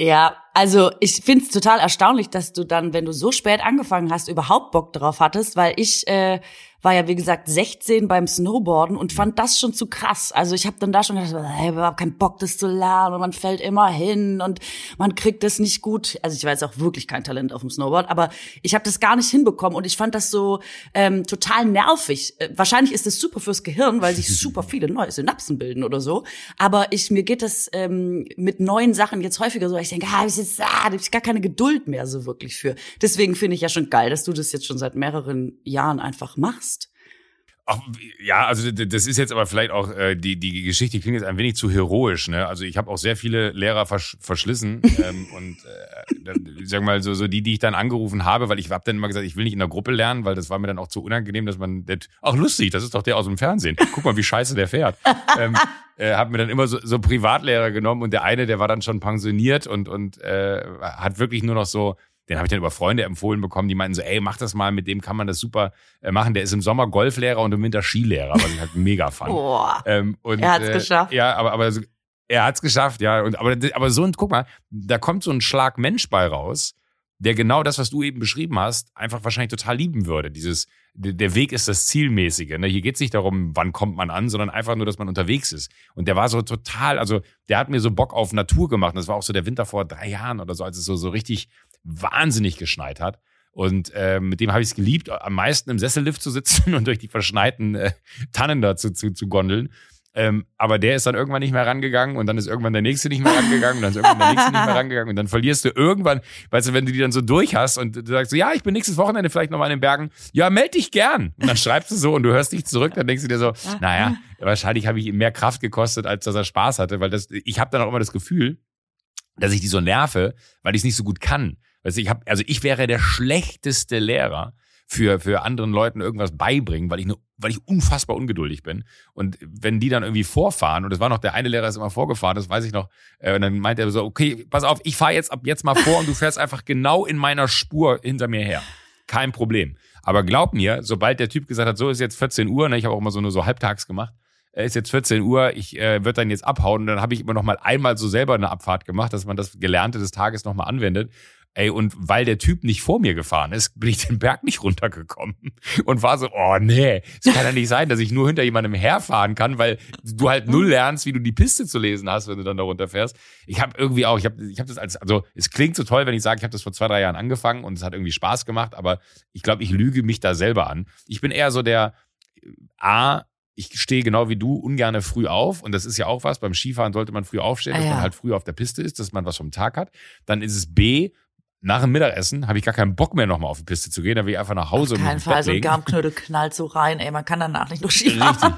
Ja, also ich find's total erstaunlich, dass du dann, wenn du so spät angefangen hast, überhaupt Bock drauf hattest, weil ich äh, war ja wie gesagt 16 beim Snowboarden und fand das schon zu krass. Also ich habe dann da schon gedacht, hey, ich habe überhaupt keinen Bock, das zu lernen und man fällt immer hin und man kriegt das nicht gut. Also ich war jetzt auch wirklich kein Talent auf dem Snowboard, aber ich habe das gar nicht hinbekommen und ich fand das so ähm, total nervig. Äh, wahrscheinlich ist das super fürs Gehirn, weil sich super viele neue Synapsen bilden oder so. Aber ich mir geht das ähm, mit neuen Sachen jetzt häufiger so. Ich denke, ah, hab ich jetzt, ah, da hab ich gar keine Geduld mehr so wirklich für. Deswegen finde ich ja schon geil, dass du das jetzt schon seit mehreren Jahren einfach machst. Ach, ja, also das ist jetzt aber vielleicht auch, äh, die, die Geschichte klingt jetzt ein wenig zu heroisch. Ne? Also ich habe auch sehr viele Lehrer versch verschlissen ähm, und äh, sag mal so, so die, die ich dann angerufen habe, weil ich habe dann immer gesagt, ich will nicht in der Gruppe lernen, weil das war mir dann auch zu unangenehm, dass man, das, ach lustig, das ist doch der aus dem Fernsehen. Guck mal, wie scheiße der fährt. ähm, äh, habe mir dann immer so, so Privatlehrer genommen und der eine, der war dann schon pensioniert und, und äh, hat wirklich nur noch so den habe ich dann über Freunde empfohlen bekommen, die meinten so, ey, mach das mal, mit dem kann man das super äh, machen. Der ist im Sommer Golflehrer und im Winter Skilehrer, was ich halt mega fand. Boah. Ähm, und, Er hat's äh, geschafft. Ja, aber, aber so- er hat's geschafft, ja. Und, aber, aber so ein, guck mal, da kommt so ein Schlag Mensch bei raus, der genau das, was du eben beschrieben hast, einfach wahrscheinlich total lieben würde. Dieses, der Weg ist das Zielmäßige. Ne? Hier geht es nicht darum, wann kommt man an, sondern einfach nur, dass man unterwegs ist. Und der war so total, also der hat mir so Bock auf Natur gemacht. Und das war auch so der Winter vor drei Jahren oder so, als es so, so richtig wahnsinnig geschneit hat. Und äh, mit dem habe ich es geliebt, am meisten im Sessellift zu sitzen und durch die verschneiten äh, Tannen da zu, zu, zu gondeln. Ähm, aber der ist dann irgendwann nicht mehr rangegangen und dann ist irgendwann der nächste nicht mehr rangegangen und dann ist irgendwann der nächste nicht mehr rangegangen und dann verlierst du irgendwann, weißt du, wenn du die dann so durch hast und du sagst so, ja, ich bin nächstes Wochenende vielleicht nochmal in den Bergen, ja, meld dich gern. Und dann schreibst du so und du hörst dich zurück, dann denkst du dir so, naja, wahrscheinlich habe ich ihm mehr Kraft gekostet, als dass er Spaß hatte, weil das, ich habe dann auch immer das Gefühl, dass ich die so nerve, weil ich es nicht so gut kann. Du, ich habe, also ich wäre der schlechteste Lehrer, für, für anderen Leuten irgendwas beibringen, weil ich, ne, weil ich unfassbar ungeduldig bin. Und wenn die dann irgendwie vorfahren, und es war noch, der eine Lehrer ist immer vorgefahren, das weiß ich noch, äh, und dann meint er so, okay, pass auf, ich fahre jetzt ab jetzt mal vor und du fährst einfach genau in meiner Spur hinter mir her. Kein Problem. Aber glaub mir, sobald der Typ gesagt hat, so ist jetzt 14 Uhr, ne, ich habe auch immer so nur so halbtags gemacht, äh, ist jetzt 14 Uhr, ich äh, würde dann jetzt abhauen. Und dann habe ich immer noch mal einmal so selber eine Abfahrt gemacht, dass man das Gelernte des Tages noch mal anwendet. Ey, und weil der Typ nicht vor mir gefahren ist, bin ich den Berg nicht runtergekommen und war so, oh nee, es kann ja nicht sein, dass ich nur hinter jemandem herfahren kann, weil du halt null lernst, wie du die Piste zu lesen hast, wenn du dann da runterfährst. Ich habe irgendwie auch, ich habe ich hab das als, also es klingt so toll, wenn ich sage, ich habe das vor zwei, drei Jahren angefangen und es hat irgendwie Spaß gemacht, aber ich glaube, ich lüge mich da selber an. Ich bin eher so der, A, ich stehe genau wie du ungerne früh auf und das ist ja auch was. Beim Skifahren sollte man früh aufstehen, dass ah, ja. man halt früh auf der Piste ist, dass man was vom Tag hat. Dann ist es B, nach dem Mittagessen habe ich gar keinen Bock mehr nochmal auf die Piste zu gehen, da will ich einfach nach Hause auf und keinen Fall, so ein Garmknödel knallt so rein, ey, man kann danach nicht nur Skifahren.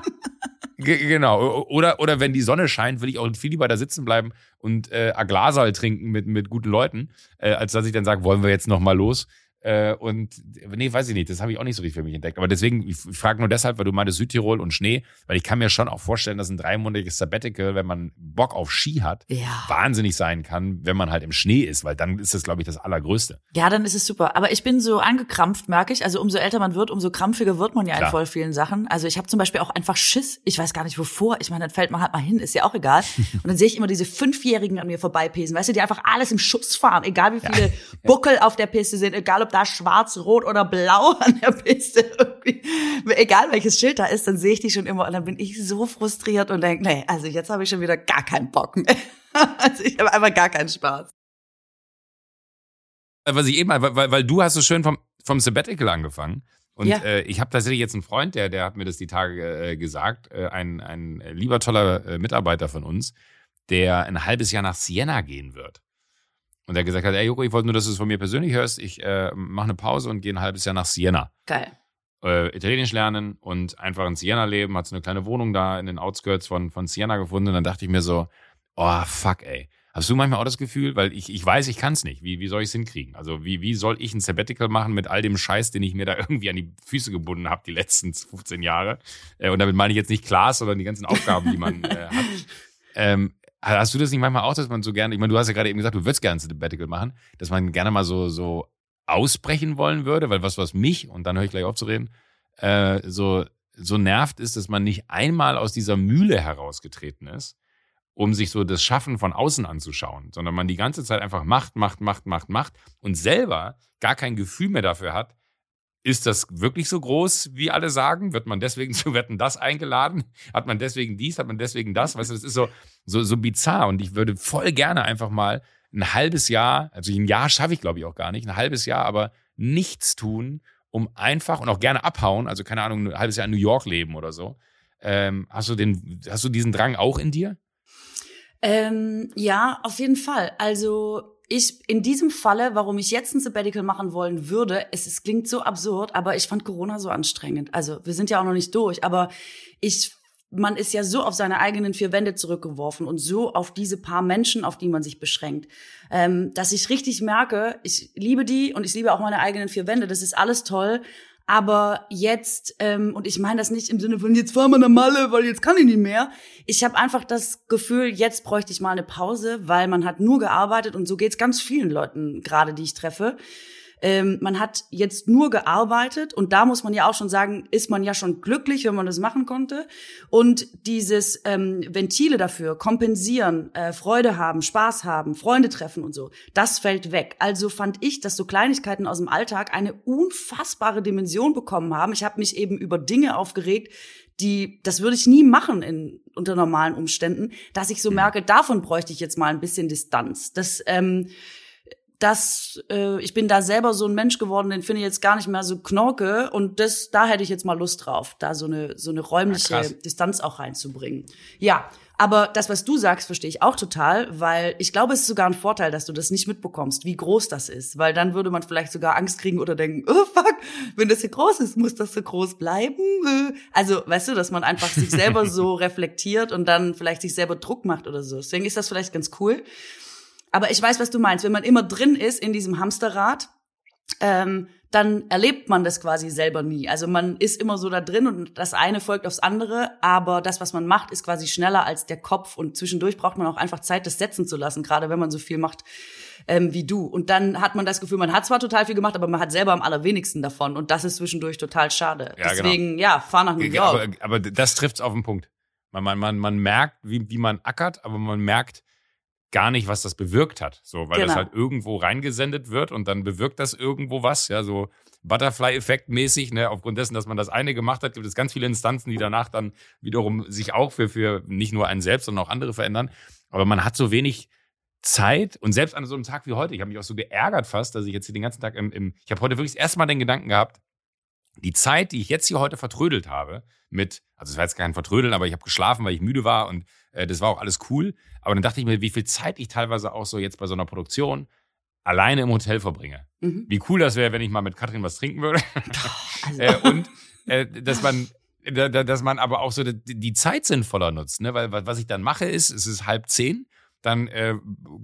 Richtig. genau. Oder, oder wenn die Sonne scheint, will ich auch viel lieber da sitzen bleiben und äh, Aglasal trinken mit, mit guten Leuten, äh, als dass ich dann sage, wollen wir jetzt nochmal los. Äh, und nee, weiß ich nicht, das habe ich auch nicht so richtig für mich entdeckt. Aber deswegen, ich frage nur deshalb, weil du meintest Südtirol und Schnee, weil ich kann mir schon auch vorstellen, dass ein dreimonatiges Sabbatical, wenn man Bock auf Ski hat, ja. wahnsinnig sein kann, wenn man halt im Schnee ist, weil dann ist das, glaube ich, das Allergrößte. Ja, dann ist es super. Aber ich bin so angekrampft, merke ich. Also umso älter man wird, umso krampfiger wird man ja Klar. in voll vielen Sachen. Also ich habe zum Beispiel auch einfach Schiss. Ich weiß gar nicht wovor. Ich meine, dann fällt man halt mal hin, ist ja auch egal. Und dann sehe ich immer diese Fünfjährigen an mir vorbeipesen, weißt du, die einfach alles im Schuss fahren, egal wie viele ja. Buckel auf der Piste sind, egal ob da schwarz, rot oder blau an der Piste irgendwie, egal welches Schild da ist, dann sehe ich die schon immer und dann bin ich so frustriert und denke, nee, also jetzt habe ich schon wieder gar keinen Bock mehr. also ich habe einfach gar keinen Spaß. Äh, was ich eben, weil, weil du hast so schön vom, vom Sabbatical angefangen. Und ja. äh, ich habe tatsächlich jetzt einen Freund, der, der hat mir das die Tage äh, gesagt, äh, ein, ein lieber toller äh, Mitarbeiter von uns, der ein halbes Jahr nach Siena gehen wird. Und er gesagt hat, ey Joko, ich wollte nur, dass du es von mir persönlich hörst. Ich äh, mache eine Pause und gehe ein halbes Jahr nach Siena. Geil. Äh, Italienisch lernen und einfach in Siena leben. Hat so eine kleine Wohnung da in den Outskirts von, von Siena gefunden. Und dann dachte ich mir so, oh fuck, ey. Hast du manchmal auch das Gefühl, weil ich, ich weiß, ich kann es nicht. Wie, wie soll ich es hinkriegen? Also wie, wie soll ich ein Sabbatical machen mit all dem Scheiß, den ich mir da irgendwie an die Füße gebunden habe die letzten 15 Jahre? Äh, und damit meine ich jetzt nicht Klaas, sondern die ganzen Aufgaben, die man äh, hat. Ähm, Hast du das nicht manchmal auch, dass man so gerne, ich meine, du hast ja gerade eben gesagt, du würdest gerne ein Sabbatical machen, dass man gerne mal so, so ausbrechen wollen würde, weil was, was mich, und dann höre ich gleich auf zu reden, äh, so, so nervt ist, dass man nicht einmal aus dieser Mühle herausgetreten ist, um sich so das Schaffen von außen anzuschauen, sondern man die ganze Zeit einfach macht, macht, macht, macht, macht und selber gar kein Gefühl mehr dafür hat, ist das wirklich so groß, wie alle sagen? Wird man deswegen zu Wetten das eingeladen? Hat man deswegen dies? Hat man deswegen das? Weißt du, das ist so, so, so bizarr. Und ich würde voll gerne einfach mal ein halbes Jahr, also ein Jahr schaffe ich glaube ich auch gar nicht, ein halbes Jahr, aber nichts tun, um einfach und auch gerne abhauen, also keine Ahnung, ein halbes Jahr in New York leben oder so. Ähm, hast du den, hast du diesen Drang auch in dir? Ähm, ja, auf jeden Fall. Also ich in diesem Falle, warum ich jetzt ein Sabbatical machen wollen würde, es, es klingt so absurd, aber ich fand Corona so anstrengend. Also wir sind ja auch noch nicht durch, aber ich man ist ja so auf seine eigenen vier Wände zurückgeworfen und so auf diese paar Menschen, auf die man sich beschränkt, ähm, dass ich richtig merke, ich liebe die und ich liebe auch meine eigenen vier Wände. Das ist alles toll, aber jetzt, ähm, und ich meine das nicht im Sinne von, jetzt fahren wir nach Malle, weil jetzt kann ich nicht mehr. Ich habe einfach das Gefühl, jetzt bräuchte ich mal eine Pause, weil man hat nur gearbeitet und so geht's ganz vielen Leuten gerade, die ich treffe. Ähm, man hat jetzt nur gearbeitet und da muss man ja auch schon sagen, ist man ja schon glücklich, wenn man das machen konnte. Und dieses ähm, Ventile dafür, kompensieren, äh, Freude haben, Spaß haben, Freunde treffen und so, das fällt weg. Also fand ich, dass so Kleinigkeiten aus dem Alltag eine unfassbare Dimension bekommen haben. Ich habe mich eben über Dinge aufgeregt, die, das würde ich nie machen in, unter normalen Umständen, dass ich so mhm. merke, davon bräuchte ich jetzt mal ein bisschen Distanz. Das, ähm, das, äh, ich bin da selber so ein Mensch geworden, den finde ich jetzt gar nicht mehr so knorke und das, da hätte ich jetzt mal Lust drauf, da so eine so eine räumliche ja, Distanz auch reinzubringen. Ja, aber das, was du sagst, verstehe ich auch total, weil ich glaube, es ist sogar ein Vorteil, dass du das nicht mitbekommst, wie groß das ist. Weil dann würde man vielleicht sogar Angst kriegen oder denken, oh fuck, wenn das so groß ist, muss das so groß bleiben. Also, weißt du, dass man einfach sich selber so reflektiert und dann vielleicht sich selber Druck macht oder so. Deswegen ist das vielleicht ganz cool. Aber ich weiß, was du meinst. Wenn man immer drin ist in diesem Hamsterrad, ähm, dann erlebt man das quasi selber nie. Also man ist immer so da drin und das eine folgt aufs andere, aber das, was man macht, ist quasi schneller als der Kopf und zwischendurch braucht man auch einfach Zeit, das setzen zu lassen, gerade wenn man so viel macht ähm, wie du. Und dann hat man das Gefühl, man hat zwar total viel gemacht, aber man hat selber am allerwenigsten davon und das ist zwischendurch total schade. Ja, genau. Deswegen, genau. ja, fahr nach New York. Aber, aber das trifft's auf den Punkt. Man, man, man, man merkt, wie, wie man ackert, aber man merkt, gar nicht, was das bewirkt hat. So, weil genau. das halt irgendwo reingesendet wird und dann bewirkt das irgendwo was, ja, so Butterfly-Effekt mäßig, ne, aufgrund dessen, dass man das eine gemacht hat, gibt es ganz viele Instanzen, die danach dann wiederum sich auch für, für nicht nur einen selbst, sondern auch andere verändern. Aber man hat so wenig Zeit und selbst an so einem Tag wie heute, ich habe mich auch so geärgert fast, dass ich jetzt hier den ganzen Tag im, im ich habe heute wirklich erstmal den Gedanken gehabt, die Zeit, die ich jetzt hier heute vertrödelt habe, mit, also es war jetzt kein Vertrödeln, aber ich habe geschlafen, weil ich müde war und äh, das war auch alles cool. Aber dann dachte ich mir, wie viel Zeit ich teilweise auch so jetzt bei so einer Produktion alleine im Hotel verbringe. Mhm. Wie cool das wäre, wenn ich mal mit Katrin was trinken würde. Also. äh, und äh, dass man dass man aber auch so die Zeit sinnvoller nutzt, ne? Weil was ich dann mache ist, es ist halb zehn, dann äh,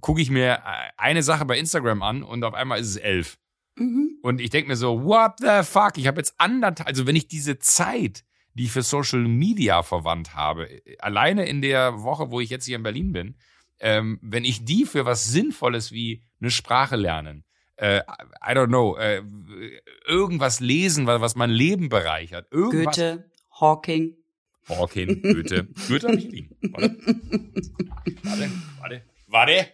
gucke ich mir äh, eine Sache bei Instagram an und auf einmal ist es elf. Mhm. Und ich denke mir so, what the fuck? Ich habe jetzt anderthalb, also wenn ich diese Zeit, die ich für Social Media verwandt habe, alleine in der Woche, wo ich jetzt hier in Berlin bin, ähm, wenn ich die für was Sinnvolles wie eine Sprache lernen, äh, I don't know, äh, irgendwas lesen, was mein Leben bereichert, irgendwas. Goethe, Hawking. Hawking, Goethe. Goethe habe ich liegen. Warte. warte, warte, warte.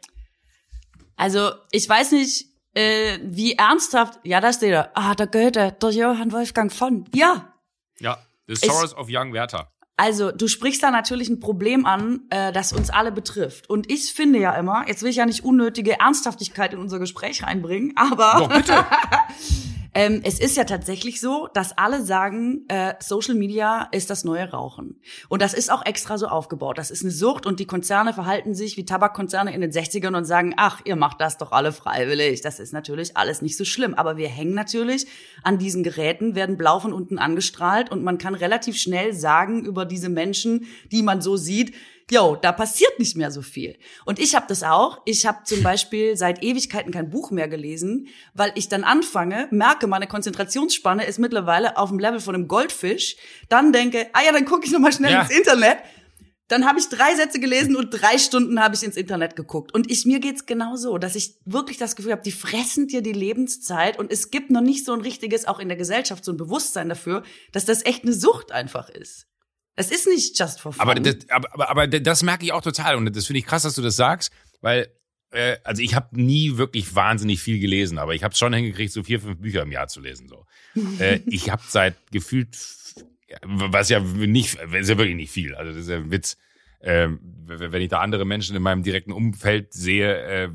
Also, ich weiß nicht, äh, wie ernsthaft, ja, da steht er. Ah, der Goethe, der Johann Wolfgang von. Ja. Ja, The Stories of Young Werther. Also, du sprichst da natürlich ein Problem an, äh, das uns alle betrifft. Und ich finde ja immer, jetzt will ich ja nicht unnötige Ernsthaftigkeit in unser Gespräch reinbringen, aber. Doch, bitte. Ähm, es ist ja tatsächlich so, dass alle sagen, äh, Social Media ist das neue Rauchen. Und das ist auch extra so aufgebaut. Das ist eine Sucht und die Konzerne verhalten sich wie Tabakkonzerne in den 60ern und sagen, ach, ihr macht das doch alle freiwillig. Das ist natürlich alles nicht so schlimm. Aber wir hängen natürlich an diesen Geräten, werden blau von unten angestrahlt und man kann relativ schnell sagen über diese Menschen, die man so sieht, yo, da passiert nicht mehr so viel. Und ich habe das auch. Ich habe zum Beispiel seit Ewigkeiten kein Buch mehr gelesen, weil ich dann anfange, merke, meine Konzentrationsspanne ist mittlerweile auf dem Level von einem Goldfisch. Dann denke, ah ja, dann gucke ich noch mal schnell ja. ins Internet. Dann habe ich drei Sätze gelesen und drei Stunden habe ich ins Internet geguckt. Und ich mir geht's genauso, dass ich wirklich das Gefühl habe, die fressen dir die Lebenszeit und es gibt noch nicht so ein richtiges, auch in der Gesellschaft, so ein Bewusstsein dafür, dass das echt eine Sucht einfach ist. Es ist nicht just for fun. Aber das, aber, aber, aber das merke ich auch total und das finde ich krass, dass du das sagst, weil äh, also ich habe nie wirklich wahnsinnig viel gelesen, aber ich habe schon hingekriegt, so vier, fünf Bücher im Jahr zu lesen. So, äh, ich habe seit gefühlt, was ja nicht, ist ja wirklich nicht viel. Also das ist ja ein Witz. Äh, wenn ich da andere Menschen in meinem direkten Umfeld sehe, äh,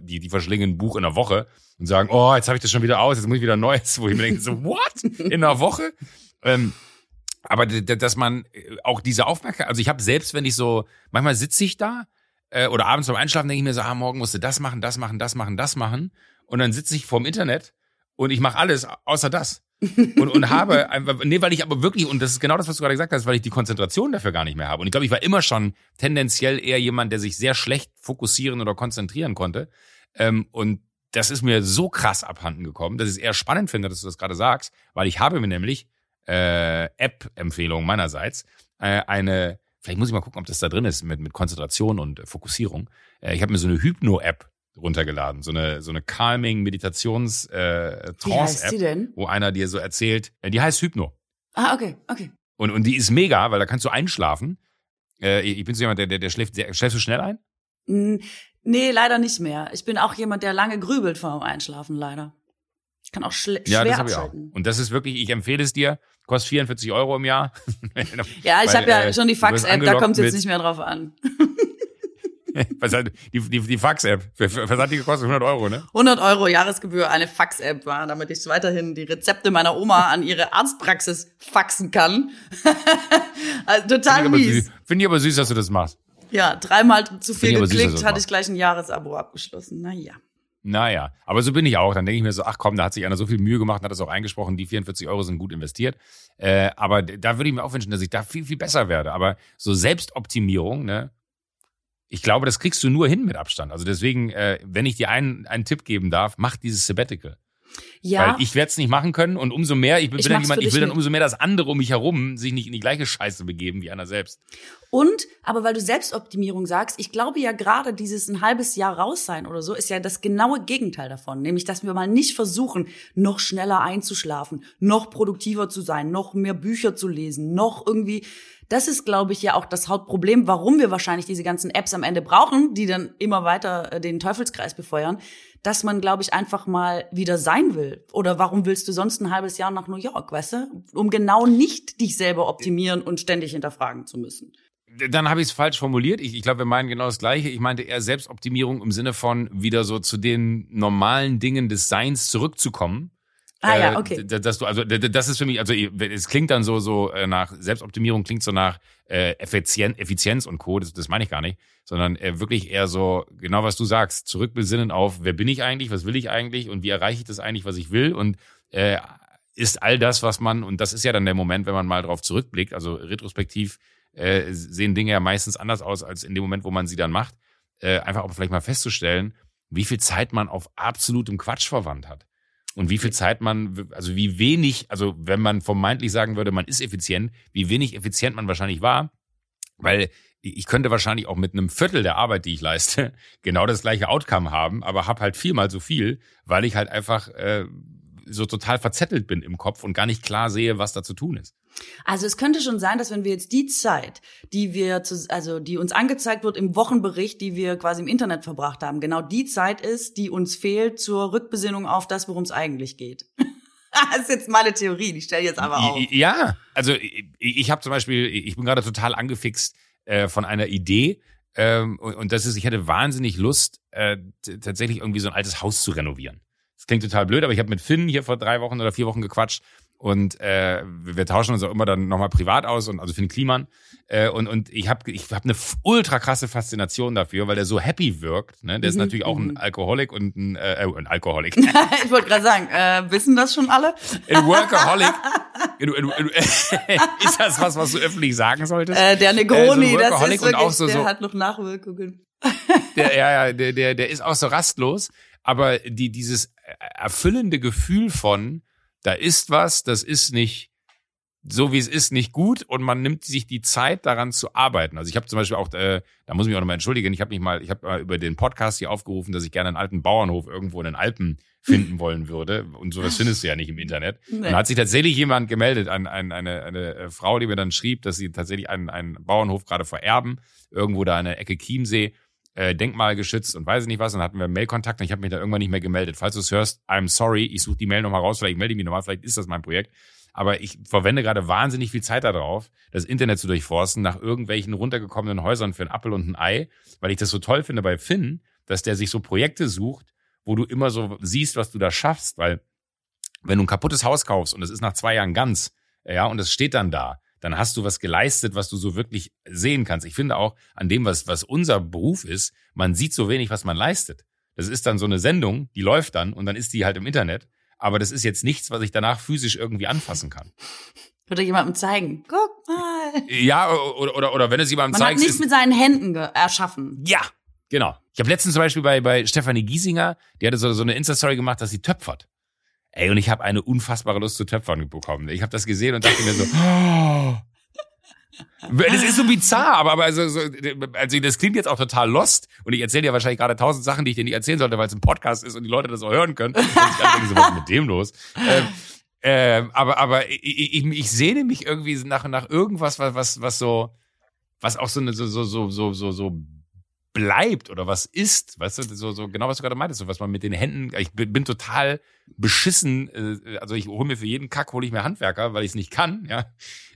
die, die verschlingen ein Buch in einer Woche und sagen, oh, jetzt habe ich das schon wieder aus, jetzt muss ich wieder Neues, wo ich mir denke, so, what? In einer Woche? Ähm, aber dass man äh, auch diese Aufmerksamkeit, also ich habe selbst, wenn ich so, manchmal sitze ich da äh, oder abends beim Einschlafen denke ich mir so, ah, morgen musst du das machen, das machen, das machen, das machen. Und dann sitze ich vorm Internet und ich mache alles außer das. und, und habe einfach, nee, weil ich aber wirklich, und das ist genau das, was du gerade gesagt hast, weil ich die Konzentration dafür gar nicht mehr habe. Und ich glaube, ich war immer schon tendenziell eher jemand, der sich sehr schlecht fokussieren oder konzentrieren konnte. Ähm, und das ist mir so krass abhanden gekommen, dass ich es eher spannend finde, dass du das gerade sagst, weil ich habe mir nämlich äh, App-Empfehlung meinerseits. Äh, eine, vielleicht muss ich mal gucken, ob das da drin ist mit, mit Konzentration und äh, Fokussierung. Äh, ich habe mir so eine Hypno-App runtergeladen. So eine, so eine calming Meditations äh, Wie heißt sie Trance-App, denn? wo einer dir so erzählt, äh, die heißt Hypno. Ah, okay, okay. Und, und die ist mega, weil da kannst du einschlafen. Äh, ich bin so jemand, der, der, der schläft sehr, schläfst du schnell ein? Hm, Nee, leider nicht mehr. Ich bin auch jemand, der lange grübelt vor dem Einschlafen, leider. Ich kann auch schle Ja, schwer das habe ich auch. abschalten. Und das ist wirklich, ich empfehle es dir, kostet 44 Euro im Jahr. Ja, ich habe ja äh, schon die Fax-App, da kommt es jetzt nicht mehr drauf an. Die, die, die Fax-App. Versandliche kostet 100 Euro, ne? 100 Euro Jahresgebühr eine Fax-App war, damit ich weiterhin die Rezepte meiner Oma an ihre Arztpraxis faxen kann. also, total Finde mies. süß, finde ich aber süß, dass du das machst. Ja, dreimal zu viel süß, geklickt, das hatte ich gleich ein Jahresabo abgeschlossen. Naja. Naja, aber so bin ich auch. Dann denke ich mir so, ach komm, da hat sich einer so viel Mühe gemacht und hat das auch eingesprochen, die 44 Euro sind gut investiert. Äh, aber da würde ich mir auch wünschen, dass ich da viel, viel besser werde. Aber so Selbstoptimierung, ne? Ich glaube, das kriegst du nur hin mit Abstand. Also deswegen, äh, wenn ich dir einen, einen Tipp geben darf, mach dieses Sabbatical. Ja, Weil ich werde es nicht machen können und umso mehr, ich bin Ich dann jemand, ich will dann umso mehr, dass andere um mich herum sich nicht in die gleiche Scheiße begeben wie einer selbst. Und, aber weil du Selbstoptimierung sagst, ich glaube ja gerade dieses ein halbes Jahr raus sein oder so, ist ja das genaue Gegenteil davon. Nämlich, dass wir mal nicht versuchen, noch schneller einzuschlafen, noch produktiver zu sein, noch mehr Bücher zu lesen, noch irgendwie, das ist, glaube ich, ja auch das Hauptproblem, warum wir wahrscheinlich diese ganzen Apps am Ende brauchen, die dann immer weiter äh, den Teufelskreis befeuern, dass man, glaube ich, einfach mal wieder sein will. Oder warum willst du sonst ein halbes Jahr nach New York, weißt du? Um genau nicht dich selber optimieren und ständig hinterfragen zu müssen. Dann habe ich es falsch formuliert. Ich, ich glaube, wir meinen genau das Gleiche. Ich meinte eher Selbstoptimierung im Sinne von wieder so zu den normalen Dingen des Seins zurückzukommen. Ah ja, Äh, okay. d- Dass du, also das ist für mich, also es klingt dann so, so äh, nach Selbstoptimierung, klingt so nach äh, Effizien, Effizienz und Co. Das, das meine ich gar nicht, sondern äh, wirklich eher so, genau was du sagst, zurückbesinnen auf, wer bin ich eigentlich, was will ich eigentlich und wie erreiche ich das eigentlich, was ich will und äh, ist all das, was man, und das ist ja dann der Moment, wenn man mal drauf zurückblickt, also retrospektiv äh, sehen Dinge ja meistens anders aus als in dem Moment, wo man sie dann macht, äh, einfach auch vielleicht mal festzustellen, wie viel Zeit man auf absolutem Quatsch verwandt hat. Und wie viel Zeit man, also wie wenig, also wenn man vermeintlich sagen würde, man ist effizient, wie wenig effizient man wahrscheinlich war, weil ich könnte wahrscheinlich auch mit einem Viertel der Arbeit, die ich leiste, genau das gleiche Outcome haben, aber hab halt viermal so viel, weil ich halt einfach äh, so total verzettelt bin im Kopf und gar nicht klar sehe, was da zu tun ist. Also es könnte schon sein, dass wenn wir jetzt die Zeit, die wir, zu, also die uns angezeigt wird im Wochenbericht, die wir quasi im Internet verbracht haben, genau die Zeit ist, die uns fehlt zur Rückbesinnung auf das, worum es eigentlich geht. das ist jetzt meine Theorie, die stelle ich jetzt aber auf. Ja, also ich, ich habe zum Beispiel, ich bin gerade total angefixt äh, von einer Idee. Ähm, und, und das ist, ich hätte wahnsinnig Lust, äh, tatsächlich irgendwie so ein altes Haus zu renovieren. Das klingt total blöd, aber ich habe mit Finn hier vor drei Wochen oder vier Wochen gequatscht und äh, wir tauschen uns auch immer dann nochmal privat aus und also Finn Kliman äh, und und ich habe ich hab eine ultra krasse Faszination dafür, weil der so happy wirkt. Ne? Der ist Mhm, natürlich auch ein mhm. Alkoholik und ein, äh, ein Alkoholik. ich wollte gerade sagen, äh, wissen das schon alle? Ein Workaholic. Ist das was, was du öffentlich sagen solltest? Äh, der Negroni, Äh, so das ist wirklich, auch so- der so- hat noch Nachwirkungen. Der, ja, ja, der, der, der ist auch so rastlos. Aber die, dieses erfüllende Gefühl von, da ist was, das ist nicht so wie es ist, nicht gut und man nimmt sich die Zeit daran zu arbeiten. Also ich habe zum Beispiel auch, äh, da muss ich mich auch nochmal entschuldigen, ich habe mich mal, ich habe mal über den Podcast hier aufgerufen, dass ich gerne einen alten Bauernhof irgendwo in den Alpen finden wollen würde. Und sowas findest du ja nicht im Internet. Nee. Und da hat sich tatsächlich jemand gemeldet, ein, ein, eine, eine äh, Frau, die mir dann schrieb, dass sie tatsächlich einen, einen Bauernhof gerade vererben, irgendwo da in der Ecke Chiemsee, äh, denkmalgeschützt und weiß ich nicht was. Und dann hatten wir Mailkontakt und ich habe mich da irgendwann nicht mehr gemeldet. Falls du es hörst, I'm sorry, ich suche die Mail nochmal raus, vielleicht melde ich mich nochmal, vielleicht ist das mein Projekt. Aber ich verwende gerade wahnsinnig viel Zeit darauf, das Internet zu durchforsten nach irgendwelchen runtergekommenen Häusern für einen Appel und ein Ei, weil ich das so toll finde bei Finn, dass der sich so Projekte sucht, wo du immer so siehst, was du da schaffst, weil wenn du ein kaputtes Haus kaufst und es ist nach zwei Jahren ganz, ja, und es steht dann da, dann hast du was geleistet, was du so wirklich sehen kannst. Ich finde auch an dem, was, was unser Beruf ist, man sieht so wenig, was man leistet. Das ist dann so eine Sendung, die läuft dann und dann ist die halt im Internet. Aber das ist jetzt nichts, was ich danach physisch irgendwie anfassen kann. Würde jemandem zeigen. Guck mal. Ja, oder, oder, oder wenn es jemandem Man hat zeigst, nichts ist, mit seinen Händen erschaffen. ja, genau. Ich habe letztens zum Beispiel bei, bei Stefanie Giesinger, die hatte so, so eine Insta-Story gemacht, dass sie töpfert. Ey, und ich habe eine unfassbare Lust zu töpfern bekommen. Ich habe das gesehen und dachte mir so, oh, Das ist so bizarr, aber, aber also, so, also das klingt jetzt auch total lost und ich erzähle dir wahrscheinlich gerade tausend Sachen, die ich dir nicht erzählen sollte, weil es ein Podcast ist und die Leute das auch hören können. Und ich denke, so, was ist mit dem los? Ähm, ähm, aber aber ich, ich, ich sehne mich irgendwie nach nach irgendwas, was was was so was auch so eine so so so so so, so bleibt oder was ist, weißt du, so, so genau was du gerade meintest, so was man mit den Händen, ich bin, total beschissen, äh, also ich hole mir für jeden Kack hole ich mir Handwerker, weil ich es nicht kann, ja.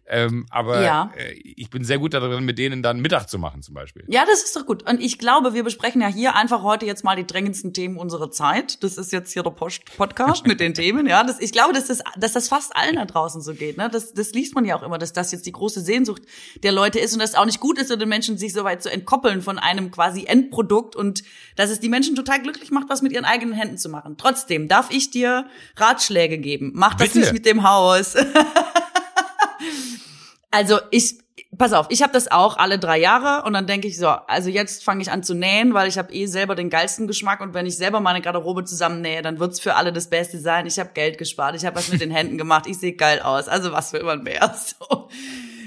Ähm, aber ja. äh, ich bin sehr gut darin, mit denen dann Mittag zu machen zum Beispiel. Ja, das ist doch gut. Und ich glaube, wir besprechen ja hier einfach heute jetzt mal die drängendsten Themen unserer Zeit. Das ist jetzt hier der Post Podcast mit den Themen. Ja, das, ich glaube, dass das, dass das fast allen da draußen so geht. Ne? Das, das liest man ja auch immer, dass das jetzt die große Sehnsucht der Leute ist und dass es auch nicht gut ist, den Menschen sich so weit zu entkoppeln von einem quasi Endprodukt und dass es die Menschen total glücklich macht, was mit ihren eigenen Händen zu machen. Trotzdem darf ich dir Ratschläge geben. Mach das Bitte? nicht mit dem Haus. Also ich, pass auf, ich habe das auch alle drei Jahre und dann denke ich so, also jetzt fange ich an zu nähen, weil ich habe eh selber den geilsten Geschmack und wenn ich selber meine Garderobe zusammennähe, dann wird's für alle das Beste sein. Ich habe Geld gespart, ich habe was mit den Händen gemacht, ich sehe geil aus. Also was für immer mehr. So.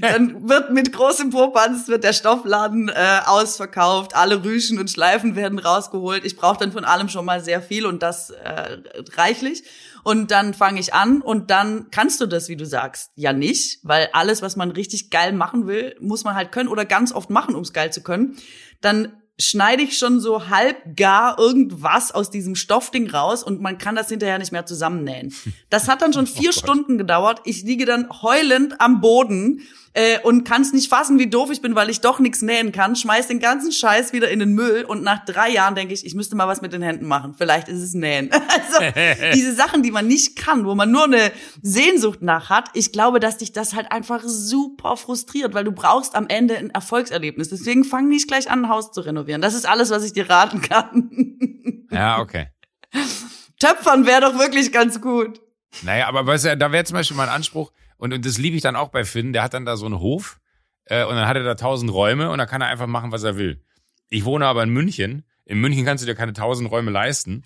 Dann wird mit großem Popanz wird der Stoffladen äh, ausverkauft, alle Rüschen und Schleifen werden rausgeholt. Ich brauche dann von allem schon mal sehr viel und das äh, reichlich. Und dann fange ich an und dann kannst du das, wie du sagst, ja nicht, weil alles, was man richtig geil machen will, muss man halt können oder ganz oft machen, um es geil zu können. Dann schneide ich schon so halb gar irgendwas aus diesem Stoffding raus und man kann das hinterher nicht mehr zusammennähen. Das hat dann schon vier oh Stunden gedauert. Ich liege dann heulend am Boden äh, und kann es nicht fassen, wie doof ich bin, weil ich doch nichts nähen kann, schmeiß den ganzen Scheiß wieder in den Müll und nach drei Jahren denke ich, ich müsste mal was mit den Händen machen. Vielleicht ist es Nähen. Also diese Sachen, die man nicht kann, wo man nur eine Sehnsucht nach hat, ich glaube, dass dich das halt einfach super frustriert, weil du brauchst am Ende ein Erfolgserlebnis. Deswegen fang nicht gleich an, ein Haus zu renovieren. Das ist alles, was ich dir raten kann. Ja, okay. Töpfern wäre doch wirklich ganz gut. Naja, aber weißt du, da wäre zum Beispiel mein Anspruch, und, und das liebe ich dann auch bei Finn. Der hat dann da so einen Hof äh, und dann hat er da tausend Räume und da kann er einfach machen, was er will. Ich wohne aber in München. In München kannst du dir keine tausend Räume leisten.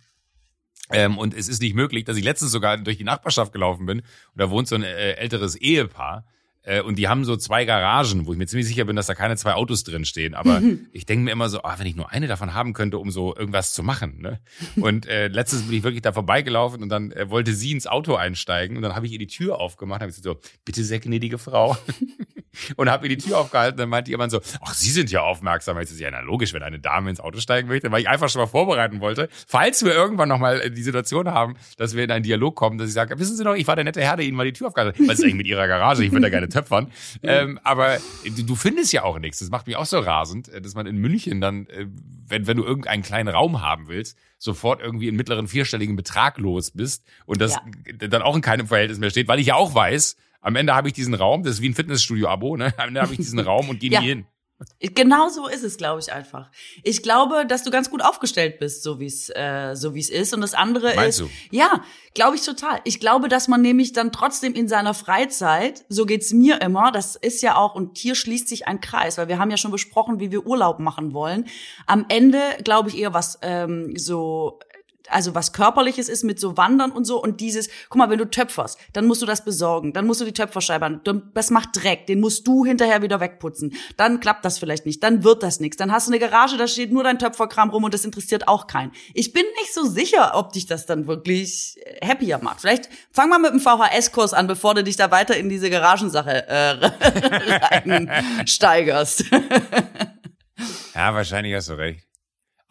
Ähm, und es ist nicht möglich, dass ich letztens sogar durch die Nachbarschaft gelaufen bin und da wohnt so ein äh, älteres Ehepaar äh, und die haben so zwei Garagen, wo ich mir ziemlich sicher bin, dass da keine zwei Autos drin stehen. Aber mhm. ich denke mir immer so, ah, wenn ich nur eine davon haben könnte, um so irgendwas zu machen. Ne? Und äh, letztens bin ich wirklich da vorbeigelaufen und dann äh, wollte sie ins Auto einsteigen und dann habe ich ihr die Tür aufgemacht. Habe ich so, bitte sehr gnädige Frau. und habe ihr die Tür aufgehalten. Dann meinte jemand so, ach, Sie sind ja aufmerksam. Ich so, ja, na logisch, wenn eine Dame ins Auto steigen möchte, weil ich einfach schon mal vorbereiten wollte, falls wir irgendwann nochmal die Situation haben, dass wir in einen Dialog kommen, dass ich sage, wissen Sie noch, ich war der nette Herr, der Ihnen mal die Tür aufgehalten hat. Was ist eigentlich mit Ihrer Garage? Ich würde da gerne töpfern. ähm, aber du, findest ja auch nichts. Das macht mich auch so rasend, äh, dass man in München dann, äh, wenn, wenn du irgendeinen kleinen Raum haben willst, sofort irgendwie in mittleren vierstelligen Betrag los bist und das ja. dann auch in keinem Verhältnis mehr steht, weil ich ja auch weiß, am Ende habe ich diesen Raum, das ist wie ein Fitnessstudio-Abo, ne? Am Ende habe ich diesen Raum und gehe ja. nie hin. Genau so ist es, glaube ich einfach. Ich glaube, dass du ganz gut aufgestellt bist, so wie es äh, so wie es ist. Und das andere Meinst ist, du? ja, glaube ich total. Ich glaube, dass man nämlich dann trotzdem in seiner Freizeit, so geht's mir immer. Das ist ja auch und hier schließt sich ein Kreis, weil wir haben ja schon besprochen, wie wir Urlaub machen wollen. Am Ende glaube ich eher was ähm, so also was körperliches ist mit so Wandern und so und dieses, guck mal, wenn du töpferst, dann musst du das besorgen, dann musst du die Töpferscheibe, das macht Dreck, den musst du hinterher wieder wegputzen. Dann klappt das vielleicht nicht, dann wird das nichts. Dann hast du eine Garage, da steht nur dein Töpferkram rum und das interessiert auch keinen. Ich bin nicht so sicher, ob dich das dann wirklich äh, happier macht. Vielleicht fang mal mit dem VHS-Kurs an, bevor du dich da weiter in diese Garagensache äh, reinsteigerst. ja, wahrscheinlich hast du recht.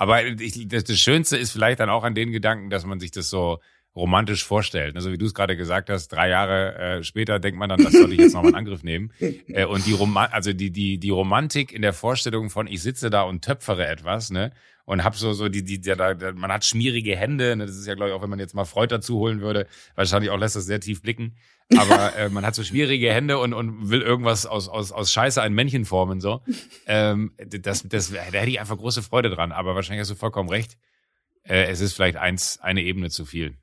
Aber ich, das, das Schönste ist vielleicht dann auch an den Gedanken, dass man sich das so romantisch vorstellt. Also wie du es gerade gesagt hast, drei Jahre äh, später denkt man dann, das sollte ich jetzt nochmal in Angriff nehmen. Äh, und die Roma also die, die, die Romantik in der Vorstellung von, ich sitze da und töpfere etwas, ne? Und hab so, so die, die, die, die man hat schmierige Hände, ne? Das ist ja, glaube ich, auch wenn man jetzt mal Freud dazu holen würde, wahrscheinlich auch lässt das sehr tief blicken. Aber äh, man hat so schwierige Hände und, und will irgendwas aus, aus, aus Scheiße ein Männchen formen, so. Ähm, das, das, da hätte ich einfach große Freude dran. Aber wahrscheinlich hast du vollkommen recht. Äh, es ist vielleicht eins, eine Ebene zu viel.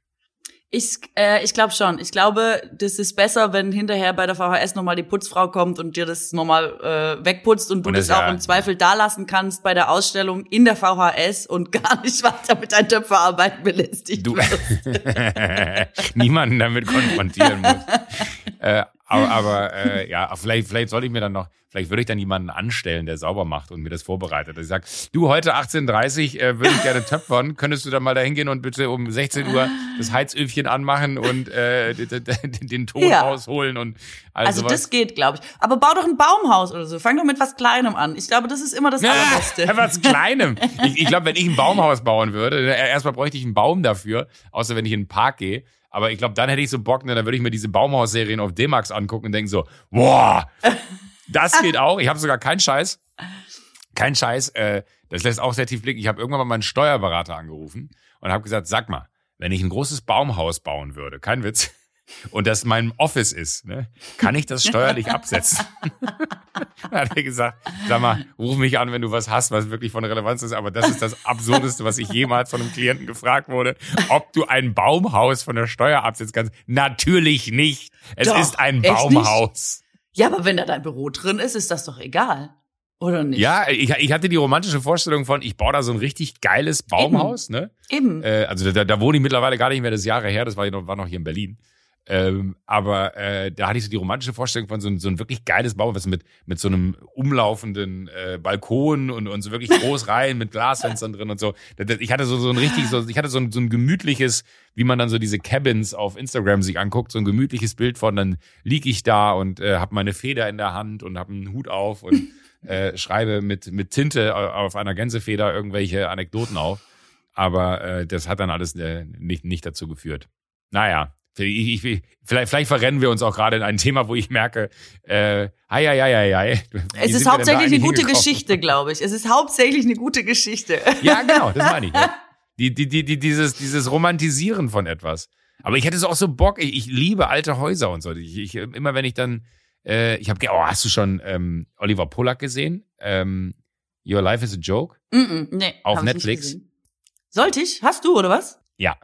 Ich, äh, ich glaube schon. Ich glaube, das ist besser, wenn hinterher bei der VHS nochmal die Putzfrau kommt und dir das nochmal äh, wegputzt und du und das, das auch ja, im Zweifel da lassen kannst bei der Ausstellung in der VHS und gar nicht weiter mit deinen Töpferarbeiten belästigt du niemanden damit konfrontieren muss. äh, aber, aber äh, ja, vielleicht, vielleicht sollte ich mir dann noch, vielleicht würde ich dann jemanden anstellen, der sauber macht und mir das vorbereitet. Ich sag, du, heute 18.30 äh, würde ich gerne töpfern. Könntest du dann mal da hingehen und bitte um 16 Uhr das Heizöfchen anmachen und äh, den Ton ja. rausholen und all Also sowas. das geht, glaube ich. Aber bau doch ein Baumhaus oder so. Fang doch mit was Kleinem an. Ich glaube, das ist immer das Allerbeste. Ja, was Kleinem. Ich, ich glaube, wenn ich ein Baumhaus bauen würde, äh, erstmal bräuchte ich einen Baum dafür, außer wenn ich in den Park gehe. Aber ich glaube, dann hätte ich so Bock, ne, dann würde ich mir diese Baumhaus-Serien auf D-Max angucken und denken so, boah, das geht auch. Ich habe sogar keinen Scheiß. Kein Scheiß. Äh, das lässt auch sehr tief blicken. Ich habe irgendwann mal meinen Steuerberater angerufen und habe gesagt, sag mal, wenn ich ein großes Baumhaus bauen würde, kein Witz, und das mein Office ist, ne, kann ich das steuerlich absetzen? dann hat er gesagt, sag mal, ruf mich an, wenn du was hast, was wirklich von Relevanz ist, aber das ist das Absurdeste, was ich jemals von einem Klienten gefragt wurde, ob du ein Baumhaus von der Steuer absetzen kannst. Natürlich nicht. Es doch, ist ein Baumhaus. Ja, aber wenn da dein Büro drin ist, ist das doch egal. Oder nicht? Ja, ich, ich hatte die romantische Vorstellung von, ich baue da so ein richtig geiles Baumhaus, Eben. ne? Eben. Äh, also da, da wohne ich mittlerweile gar nicht mehr, das Jahre her, das war, war noch hier in Berlin. Ähm, aber äh, da hatte ich so die romantische Vorstellung von so, ein so ein wirklich geiles Bau, was mit, mit so einem umlaufenden äh, Balkon und, und so wirklich groß rein mit Glasfenstern drin und so. Ich hatte so, so ein richtig, so, ich hatte so ein, so ein gemütliches, wie man dann so diese Cabins auf Instagram sich anguckt, so ein gemütliches Bild von, dann lieg ich da und äh, habe meine Feder in der Hand und habe einen Hut auf und äh, schreibe mit, mit Tinte auf einer Gänsefeder irgendwelche Anekdoten auf. Aber äh, das hat dann alles äh, nicht, nicht dazu geführt. Naja, ich, ich, vielleicht, vielleicht verrennen wir uns auch gerade in ein Thema, wo ich merke, äh, hei, hei, hei, hei. Es ist hauptsächlich eine gute Geschichte, glaube ich. Es ist hauptsächlich eine gute Geschichte. Ja, genau, das meine ich. Ja. Die, die, die, die, dieses, dieses Romantisieren von etwas. Aber ich hätte so auch so Bock, ich, ich liebe alte Häuser und so. Ich, ich, immer wenn ich dann, äh, ich habe, oh, hast du schon ähm, Oliver Pollack gesehen? Ähm, Your Life is a Joke? Mm -mm, nee, auf Netflix. Sollte ich? Hast du oder was? Ja,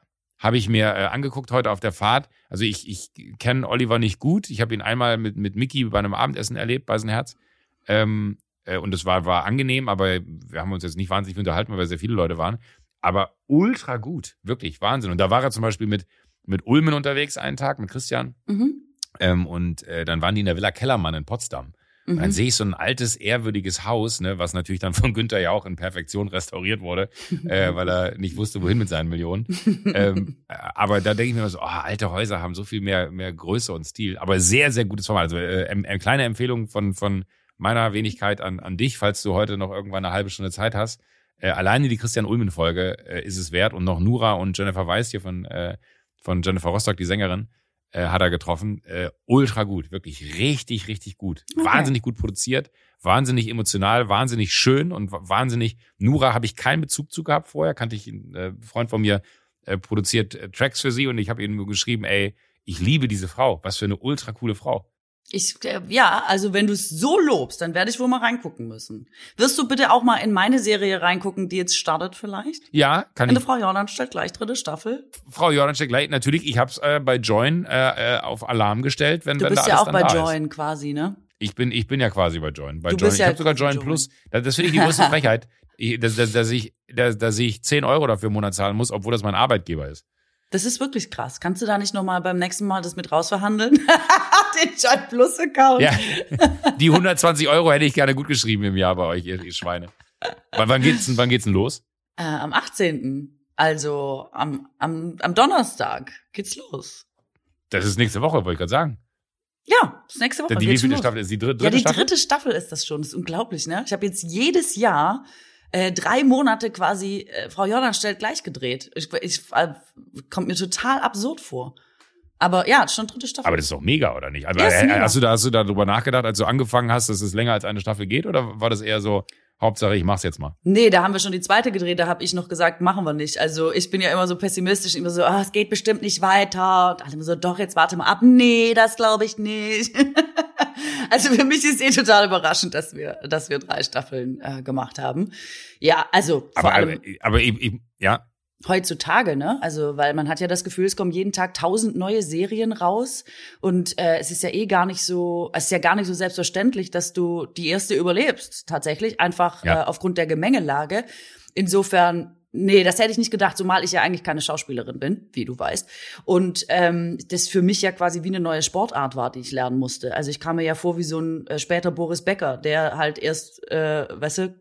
habe ich mir äh, angeguckt heute auf der Fahrt. Also ich, ich kenne Oliver nicht gut. Ich habe ihn einmal mit, mit Mickey bei einem Abendessen erlebt bei sein Herz. Ähm, äh, und es war, war angenehm, aber wir haben uns jetzt nicht wahnsinnig unterhalten, weil wir sehr viele Leute waren. Aber ultra gut, wirklich Wahnsinn. Und da war er zum Beispiel mit, mit Ulmen unterwegs einen Tag, mit Christian. Mhm. Ähm, und äh, dann waren die in der Villa Kellermann in Potsdam. Und dann mhm. sehe ich so ein altes, ehrwürdiges Haus, ne, was natürlich dann von Günther ja auch in Perfektion restauriert wurde, äh, weil er nicht wusste, wohin mit seinen Millionen. ähm, aber da denke ich mir immer so, oh, alte Häuser haben so viel mehr, mehr Größe und Stil. Aber sehr, sehr gutes Format. Also äh, eine kleine Empfehlung von, von meiner Wenigkeit an, an dich, falls du heute noch irgendwann eine halbe Stunde Zeit hast. Äh, alleine die Christian Ulmen-Folge äh, ist es wert und noch Nura und Jennifer Weiss hier von, äh, von Jennifer Rostock, die Sängerin äh, hat er getroffen. Äh, ultra gut, wirklich richtig, richtig gut. Okay. Wahnsinnig gut produziert, wahnsinnig emotional, wahnsinnig schön und wahnsinnig. Nura habe ich keinen Bezug zu gehabt vorher, kannte ich, äh, Freund von mir äh, produziert äh, Tracks für sie und ich habe ihm geschrieben, ey, ich liebe diese Frau, was für eine ultra coole Frau. Ich, ja, also wenn du es so lobst, dann werde ich wohl mal reingucken müssen. Wirst du bitte auch mal in meine Serie reingucken, die jetzt startet vielleicht? Ja, kann Eine ich. Frau Jordan stellt gleich dritte Staffel. Frau Jordan stellt gleich, natürlich, ich habe es äh, bei Join äh, äh, auf Alarm gestellt, wenn Du wenn bist ja auch bei Join ist. quasi, ne? Ich bin, ich bin ja quasi bei Join. Bei du Join. Bist ich ja habe sogar Join, Join. Plus. Das, das finde ich die größte Frechheit. Ich, dass, dass, dass, ich, dass, dass ich 10 Euro dafür im Monat zahlen muss, obwohl das mein Arbeitgeber ist. Das ist wirklich krass. Kannst du da nicht nochmal beim nächsten Mal das mit rausverhandeln? Den Joy Plus Account. Ja. Die 120 Euro hätte ich gerne gut geschrieben im Jahr bei euch, ihr, ihr Schweine. Wann, wann, geht's denn, wann geht's denn los? Äh, am 18. Also am, am, am Donnerstag geht's los. Das ist nächste Woche, wollte ich gerade sagen. Ja, das ist nächste Woche. Die wievielte Staffel ist die dritte, Ja, die Staffel? dritte Staffel ist das schon. Das ist unglaublich, ne? Ich habe jetzt jedes Jahr äh, drei Monate quasi äh, Frau Jordan stellt gleich gedreht. Ich, ich äh, kommt mir total absurd vor. Aber ja, schon dritte Staffel. Aber das ist doch mega, oder nicht? Also, äh, mega. hast du da hast du darüber nachgedacht, als du angefangen hast, dass es länger als eine Staffel geht, oder war das eher so Hauptsache ich mach's jetzt mal? Nee, da haben wir schon die zweite gedreht, da habe ich noch gesagt, machen wir nicht. Also ich bin ja immer so pessimistisch, immer so, ah, es geht bestimmt nicht weiter. Und alle immer so, doch, jetzt warte mal ab. Nee, das glaube ich nicht. also für mich ist eh total überraschend, dass wir, dass wir drei Staffeln äh, gemacht haben. Ja, also vor Aber, allem aber, aber ich, ich, ja, heutzutage, ne? Also, weil man hat ja das Gefühl, es kommen jeden Tag tausend neue Serien raus und äh, es ist ja eh gar nicht so, es ist ja gar nicht so selbstverständlich, dass du die erste überlebst, tatsächlich, einfach Ja. äh, aufgrund der Gemengelage. Insofern Nee, das hätte ich nicht gedacht, zumal ich ja eigentlich keine Schauspielerin bin, wie du weißt. Und ähm, das für mich ja quasi wie eine neue Sportart war, die ich lernen musste. Also ich kam mir ja vor wie so ein äh, später Boris Becker, der halt erst, äh, weißt du,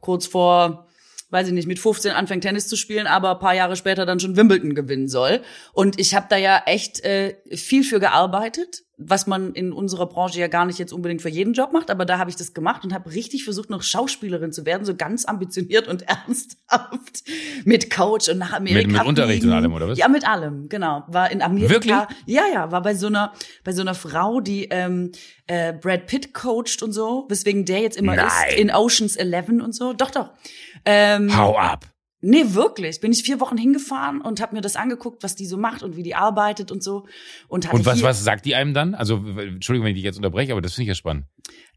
kurz vor weiß ich nicht, mit 15 anfängt Tennis zu spielen, aber ein paar Jahre später dann schon Wimbledon gewinnen soll. Und ich habe da ja echt äh, viel für gearbeitet, was man in unserer Branche ja gar nicht jetzt unbedingt für jeden Job macht, aber da habe ich das gemacht und habe richtig versucht, noch Schauspielerin zu werden, so ganz ambitioniert und ernsthaft mit Coach und nach Amerika. Mit, mit Unterricht und allem, oder was? Ja, mit allem, genau. War in Amerika. Wirklich? Ja, ja, war bei so einer, bei so einer Frau, die ähm, äh, Brad Pitt coacht und so, weswegen der jetzt immer Nein. ist in Oceans 11 und so. Doch, doch. Ähm, Hau ab. Nee, wirklich. Bin ich vier Wochen hingefahren und habe mir das angeguckt, was die so macht und wie die arbeitet und so. Und, Und was, was sagt die einem dann? Also, Entschuldigung, wenn ich dich jetzt unterbreche, aber das finde ich ja spannend.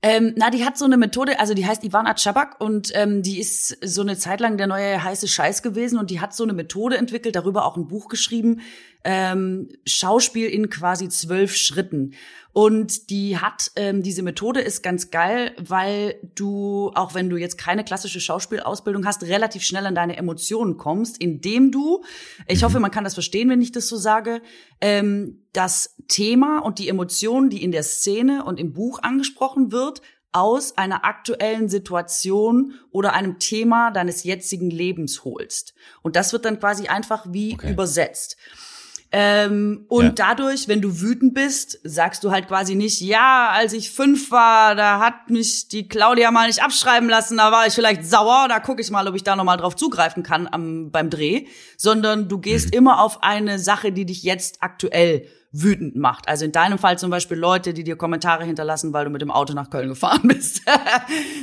Ähm, na, die hat so eine Methode, also die heißt Ivana Chabak und ähm, die ist so eine Zeit lang der neue heiße Scheiß gewesen und die hat so eine Methode entwickelt, darüber auch ein Buch geschrieben, ähm, Schauspiel in quasi zwölf Schritten. Und die hat, ähm, diese Methode ist ganz geil, weil du, auch wenn du jetzt keine klassische Schauspielausbildung hast, relativ schnell an deine Emotionen kommst, indem du, ich hoffe, man kann das verstehen, wenn ich das so sage, ähm, das Thema und die Emotionen, die in der Szene und im Buch angesprochen wird, aus einer aktuellen Situation oder einem Thema deines jetzigen Lebens holst. Und das wird dann quasi einfach wie Okay. übersetzt. Ähm, und Ja. dadurch, wenn du wütend bist, sagst du halt quasi nicht, ja, als ich fünf war, da hat mich die Claudia mal nicht abschreiben lassen, da war ich vielleicht sauer, da gucke ich mal, ob ich da nochmal drauf zugreifen kann am, beim Dreh, sondern du gehst immer auf eine Sache, die dich jetzt aktuell wütend macht. Also in deinem Fall zum Beispiel Leute, die dir Kommentare hinterlassen, weil du mit dem Auto nach Köln gefahren bist.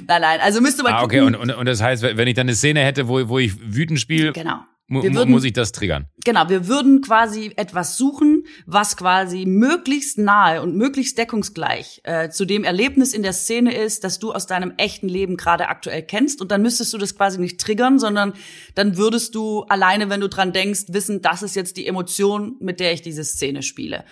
nein, nein, also müsste man Ah, okay, und, und, und das heißt, wenn ich dann eine Szene hätte, wo, wo ich wütend spiele, Genau. Würden- muss ich das triggern. Genau, wir würden quasi etwas suchen, was quasi möglichst nahe und möglichst deckungsgleich äh, zu dem Erlebnis in der Szene ist, das du aus deinem echten Leben gerade aktuell kennst. Und dann müsstest du das quasi nicht triggern, sondern dann würdest du alleine, wenn du dran denkst, wissen, das ist jetzt die Emotion, mit der ich diese Szene spiele.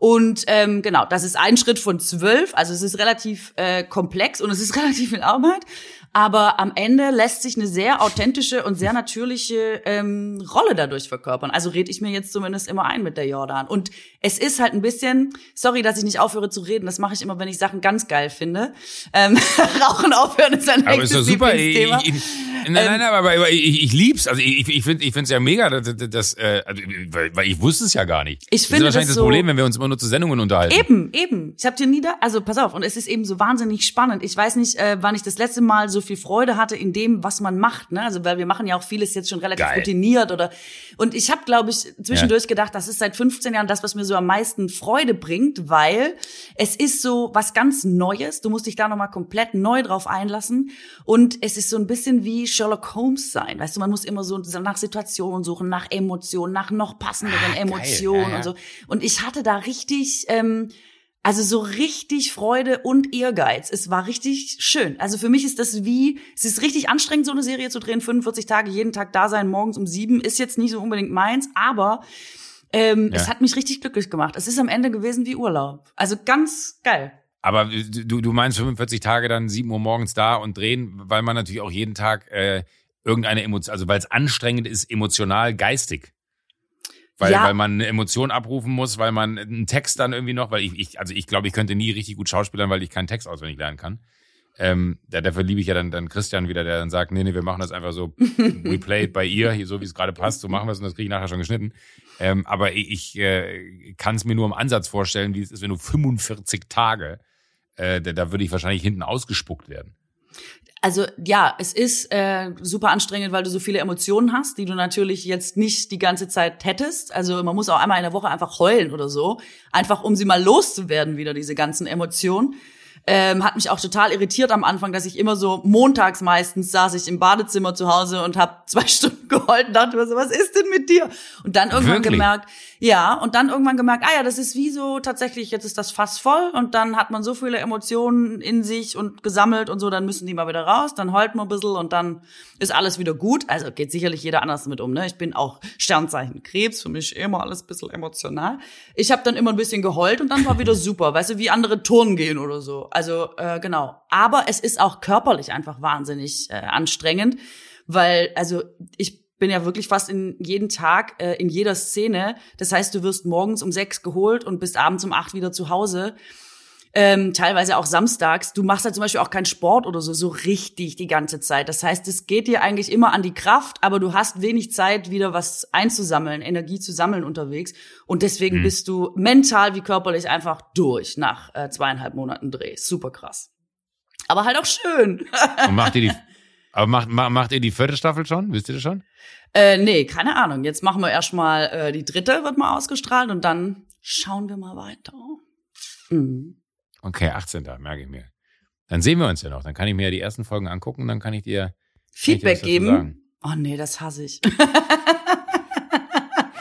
Und ähm, genau, das ist ein Schritt von zwölf. Also es ist relativ äh, komplex und es ist relativ viel Arbeit. Aber am Ende lässt sich eine sehr authentische und sehr natürliche ähm, Rolle dadurch verkörpern. Also rede ich mir jetzt zumindest immer ein mit der Jordan. Und es ist halt ein bisschen, sorry, dass ich nicht aufhöre zu reden, das mache ich immer, wenn ich Sachen ganz geil finde. Ähm, Rauchen aufhören ist ein Aber ist doch super. Ich, ich, ich, nein, nein, aber, aber ich, ich lieb's. Also ich, ich finde ich find's ja mega, dass, dass äh, also, weil, weil ich wusste es ja gar nicht. Ich das finde ist wahrscheinlich das das, so- Problem, wenn wir uns immer nur zu Sendungen unterhalten. Eben, eben. Ich habe dir nie da, also pass auf, und es ist eben so wahnsinnig spannend. Ich weiß nicht, äh, wann ich das letzte Mal so viel Freude hatte in dem, was man macht, ne? Also weil wir machen ja auch vieles jetzt schon relativ Geil. routiniert oder und ich habe, glaube ich, zwischendurch gedacht, das ist seit 15 Jahren das, was mir so am meisten Freude bringt, weil es ist so was ganz Neues. Du musst dich da nochmal komplett neu drauf einlassen und es ist so ein bisschen wie Sherlock Holmes sein. Weißt du, man muss immer so nach Situationen suchen, nach Emotionen, nach noch passenderen Ah. Emotionen Ja, ja. und so. Und ich hatte da richtig, ähm, also so richtig Freude und Ehrgeiz. Es war richtig schön. Also für mich ist das wie, es ist richtig anstrengend, so eine Serie zu drehen, 45 Tage, jeden Tag da sein, morgens um sieben, ist jetzt nicht so unbedingt meins, aber ähm, Ja. es hat mich richtig glücklich gemacht. Es ist am Ende gewesen wie Urlaub. Also ganz geil. Aber du, du meinst 45 Tage dann 7 Uhr morgens da und drehen, weil man natürlich auch jeden Tag äh, irgendeine Emotion, also weil es anstrengend ist, emotional, geistig. Weil, Ja. weil man eine Emotion abrufen muss, weil man einen Text dann irgendwie noch, weil ich, ich also ich glaube, ich könnte nie richtig gut schauspielern, weil ich keinen Text auswendig lernen kann. Ähm, da, dafür liebe ich ja dann, dann Christian wieder, der dann sagt, nee, nee, wir machen das einfach so, we play it bei ihr, hier, so wie es gerade passt, so machen wir es und das kriege ich nachher schon geschnitten. Ähm, aber ich, ich äh, kann es mir nur im Ansatz vorstellen, wie es ist, wenn du 45 Tage, äh, da, da würde ich wahrscheinlich hinten ausgespuckt werden. Also ja, es ist äh, super anstrengend, weil du so viele Emotionen hast, die du natürlich jetzt nicht die ganze Zeit hättest. Also man muss auch einmal in der Woche einfach heulen oder so, einfach um sie mal loszuwerden wieder diese ganzen Emotionen. Ähm, hat mich auch total irritiert am Anfang, dass ich immer so montags meistens saß ich im Badezimmer zu Hause und habe zwei Stunden geheult und dachte mir so, was ist denn mit dir? Und dann irgendwann Wirklich? gemerkt, ja, und dann irgendwann gemerkt, ah ja, das ist wie so tatsächlich, jetzt ist das Fass voll und dann hat man so viele Emotionen in sich und gesammelt und so, dann müssen die mal wieder raus, dann heult man ein bisschen und dann ist alles wieder gut. Also geht sicherlich jeder anders damit um, ne? Ich bin auch Sternzeichen Krebs, für mich immer alles ein bisschen emotional. Ich habe dann immer ein bisschen geheult und dann war wieder super, weißt du, wie andere Turnen gehen oder so. Also äh, genau. Aber es ist auch körperlich einfach wahnsinnig äh, anstrengend, weil, also ich bin ja wirklich fast in jeden Tag äh, in jeder Szene. Das heißt, du wirst morgens um sechs geholt und bist abends um acht wieder zu Hause. Ähm, teilweise auch samstags. Du machst halt zum Beispiel auch keinen Sport oder so, so richtig die ganze Zeit. Das heißt, es geht dir eigentlich immer an die Kraft, aber du hast wenig Zeit, wieder was einzusammeln, Energie zu sammeln unterwegs. Und deswegen mhm. bist du mental wie körperlich einfach durch nach äh, zweieinhalb Monaten Dreh. Super krass. Aber halt auch schön. Und macht ihr die, aber macht, macht ihr die vierte Staffel schon? Wisst ihr das schon? Äh, nee, keine Ahnung. Jetzt machen wir erstmal äh, die dritte, wird mal ausgestrahlt und dann schauen wir mal weiter. Mhm. Okay, 18. merke ich mir. Dann sehen wir uns ja noch. Dann kann ich mir ja die ersten Folgen angucken und dann kann ich dir Feedback ich dir geben. Oh nee, das hasse ich.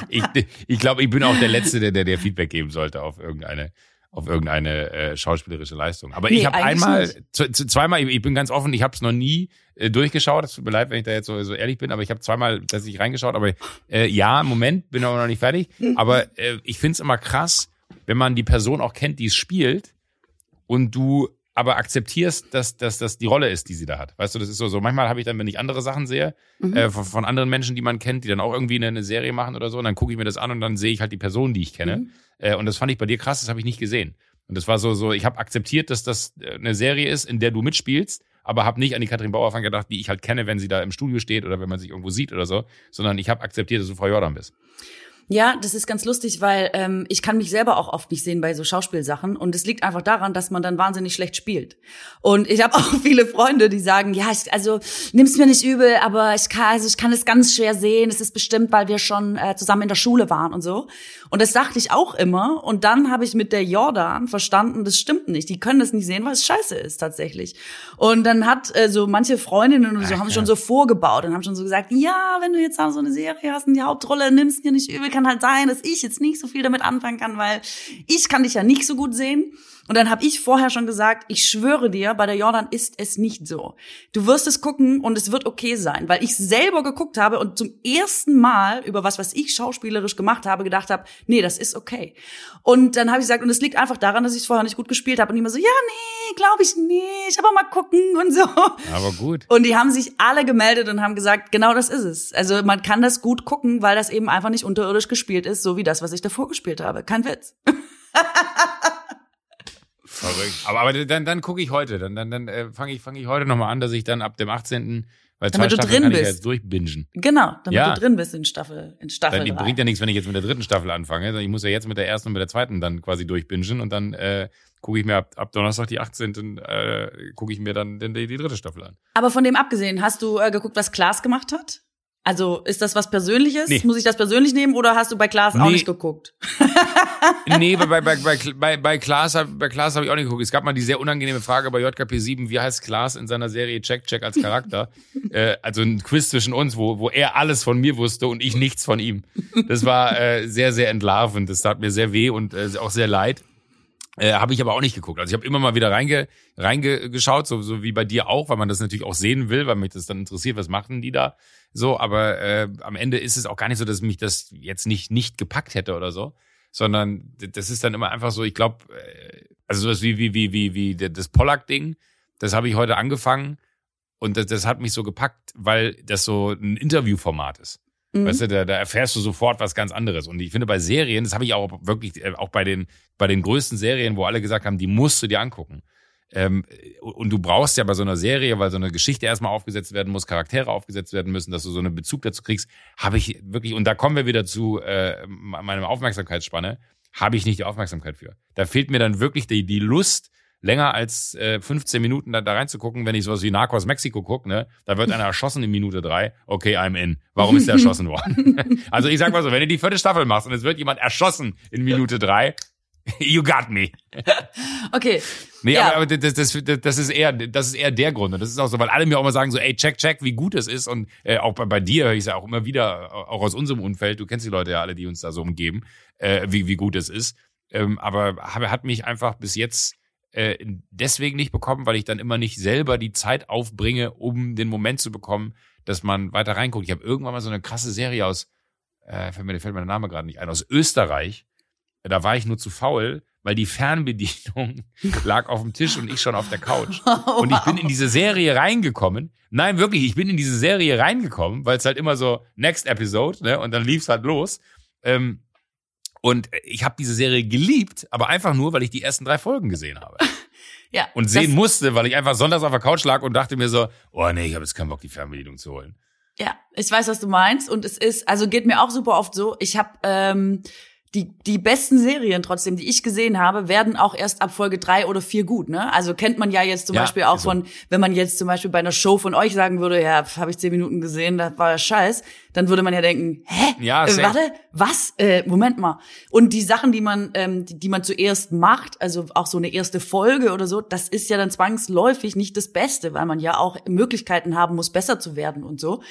ich ich glaube, ich bin auch der Letzte, der, der Feedback geben sollte auf irgendeine auf irgendeine äh, schauspielerische Leistung. Aber nee, ich habe einmal, zweimal, ich, ich bin ganz offen, ich habe es noch nie äh, durchgeschaut. Es tut mir leid, wenn ich da jetzt so, so ehrlich bin, aber ich habe zweimal tatsächlich reingeschaut. Aber äh, ja, im Moment bin aber noch nicht fertig. Aber äh, ich finde es immer krass, wenn man die Person auch kennt, die es spielt und du aber akzeptierst, dass, dass das die Rolle ist, die sie da hat. Weißt du, das ist so, so manchmal habe ich dann, wenn ich andere Sachen sehe, mhm. äh, von, von, anderen Menschen, die man kennt, die dann auch irgendwie eine, eine Serie machen oder so, und dann gucke ich mir das an und dann sehe ich halt die Person, die ich kenne. Mhm. Äh, und das fand ich bei dir krass, das habe ich nicht gesehen. Und das war so, so, ich habe akzeptiert, dass das äh, eine Serie ist, in der du mitspielst, aber habe nicht an die Katrin Bauerfang gedacht, die ich halt kenne, wenn sie da im Studio steht oder wenn man sich irgendwo sieht oder so, sondern ich habe akzeptiert, dass du Frau Jordan bist. Ja, das ist ganz lustig, weil ähm, ich kann mich selber auch oft nicht sehen bei so Schauspielsachen und es liegt einfach daran, dass man dann wahnsinnig schlecht spielt. Und ich habe auch viele Freunde, die sagen, ja, ich, also nimm's mir nicht übel, aber ich kann, also ich kann es ganz schwer sehen. Es ist bestimmt, weil wir schon äh, zusammen in der Schule waren und so. Und das dachte ich auch immer. Und dann habe ich mit der Jordan verstanden, das stimmt nicht. Die können das nicht sehen, weil es scheiße ist tatsächlich. Und dann hat äh, so manche Freundinnen und so Ach, haben ja. schon so vorgebaut und haben schon so gesagt, ja, wenn du jetzt so eine Serie hast und die Hauptrolle nimmst dir nicht übel, kann halt sein, dass ich jetzt nicht so viel damit anfangen kann, weil ich kann dich ja nicht so gut sehen. Und dann habe ich vorher schon gesagt, ich schwöre dir, bei der Jordan ist es nicht so. Du wirst es gucken und es wird okay sein, weil ich selber geguckt habe und zum ersten Mal über was, was ich schauspielerisch gemacht habe, gedacht habe, nee, das ist okay. Und dann habe ich gesagt, und es liegt einfach daran, dass ich es vorher nicht gut gespielt habe und immer so, ja, nee, glaube ich nicht, aber mal gucken und so. Aber gut. Und die haben sich alle gemeldet und haben gesagt, genau das ist es. Also man kann das gut gucken, weil das eben einfach nicht unterirdisch gespielt ist, so wie das, was ich davor gespielt habe. Kein Witz. Verrückt. Aber, aber dann, dann gucke ich heute. Dann, dann, dann äh, fange ich, fang ich heute nochmal an, dass ich dann ab dem 18. Weil damit zwei Staffeln kann bist. ich jetzt durchbingen. Genau, damit ja. du drin bist in Staffel, in Staffel dann, Bringt ja nichts, wenn ich jetzt mit der dritten Staffel anfange. Ich muss ja jetzt mit der ersten und mit der zweiten dann quasi durchbingen und dann äh, gucke ich mir ab, ab Donnerstag die 18. Äh, gucke ich mir dann die, die dritte Staffel an. Aber von dem abgesehen, hast du äh, geguckt, was Klaas gemacht hat? Also ist das was Persönliches? Nee. Muss ich das persönlich nehmen oder hast du bei Klaas nee. auch nicht geguckt? nee, bei, bei, bei, bei, bei Klaas, bei Klaas habe ich auch nicht geguckt. Es gab mal die sehr unangenehme Frage bei JKP7, wie heißt Klaas in seiner Serie Check Check als Charakter? äh, also ein Quiz zwischen uns, wo, wo er alles von mir wusste und ich nichts von ihm. Das war äh, sehr, sehr entlarvend. Das tat mir sehr weh und äh, auch sehr leid. Äh, habe ich aber auch nicht geguckt. Also ich habe immer mal wieder reinge, reingeschaut, so, so wie bei dir auch, weil man das natürlich auch sehen will, weil mich das dann interessiert, was machen die da so. Aber äh, am Ende ist es auch gar nicht so, dass mich das jetzt nicht nicht gepackt hätte oder so, sondern das ist dann immer einfach so. Ich glaube, äh, also sowas wie wie wie wie wie das Pollack-Ding, das habe ich heute angefangen und das, das hat mich so gepackt, weil das so ein Interviewformat ist. Mhm. Weißt du, da, da erfährst du sofort was ganz anderes. Und ich finde bei Serien, das habe ich auch wirklich, äh, auch bei den, bei den größten Serien, wo alle gesagt haben, die musst du dir angucken. Ähm, und du brauchst ja bei so einer Serie, weil so eine Geschichte erstmal aufgesetzt werden muss, Charaktere aufgesetzt werden müssen, dass du so einen Bezug dazu kriegst, habe ich wirklich, und da kommen wir wieder zu äh, meiner Aufmerksamkeitsspanne, habe ich nicht die Aufmerksamkeit für. Da fehlt mir dann wirklich die, die Lust, länger als äh, 15 Minuten da, da reinzugucken, wenn ich sowas wie Narcos Mexiko gucke, ne? Da wird einer erschossen in Minute drei. Okay, I'm in. Warum ist der erschossen worden? also ich sag mal so, wenn du die vierte Staffel machst und es wird jemand erschossen in Minute drei, You got me. Okay. Nee, ja. aber, aber das, das, das, ist eher, das ist eher der Grund. Und das ist auch so, weil alle mir auch mal sagen so, ey, check, check, wie gut es ist. Und äh, auch bei, bei dir höre ich es ja auch immer wieder, auch aus unserem Umfeld. Du kennst die Leute ja alle, die uns da so umgeben, äh, wie, wie gut es ist. Ähm, aber hat mich einfach bis jetzt äh, deswegen nicht bekommen, weil ich dann immer nicht selber die Zeit aufbringe, um den Moment zu bekommen, dass man weiter reinguckt. Ich habe irgendwann mal so eine krasse Serie aus, äh, fällt mir, fällt mir der Name gerade nicht ein, aus Österreich da war ich nur zu faul, weil die Fernbedienung lag auf dem Tisch und ich schon auf der Couch. Und ich bin in diese Serie reingekommen. Nein, wirklich, ich bin in diese Serie reingekommen, weil es halt immer so Next Episode, ne? Und dann lief's halt los. Ähm, und ich habe diese Serie geliebt, aber einfach nur, weil ich die ersten drei Folgen gesehen habe. Ja. Und sehen musste, weil ich einfach sonntags auf der Couch lag und dachte mir so, oh nee, ich habe jetzt keinen Bock, die Fernbedienung zu holen. Ja, ich weiß, was du meinst. Und es ist, also geht mir auch super oft so. Ich habe ähm, die, die besten Serien trotzdem, die ich gesehen habe, werden auch erst ab Folge drei oder vier gut. Ne? Also kennt man ja jetzt zum Ja, Beispiel auch so. von, wenn man jetzt zum Beispiel bei einer Show von euch sagen würde, ja, habe ich zehn Minuten gesehen, das war scheiß, dann würde man ja denken, hä? Ja, äh, warte, was? Äh, Moment mal. Und die Sachen, die man, ähm, die, die man zuerst macht, also auch so eine erste Folge oder so, das ist ja dann zwangsläufig nicht das Beste, weil man ja auch Möglichkeiten haben muss, besser zu werden und so.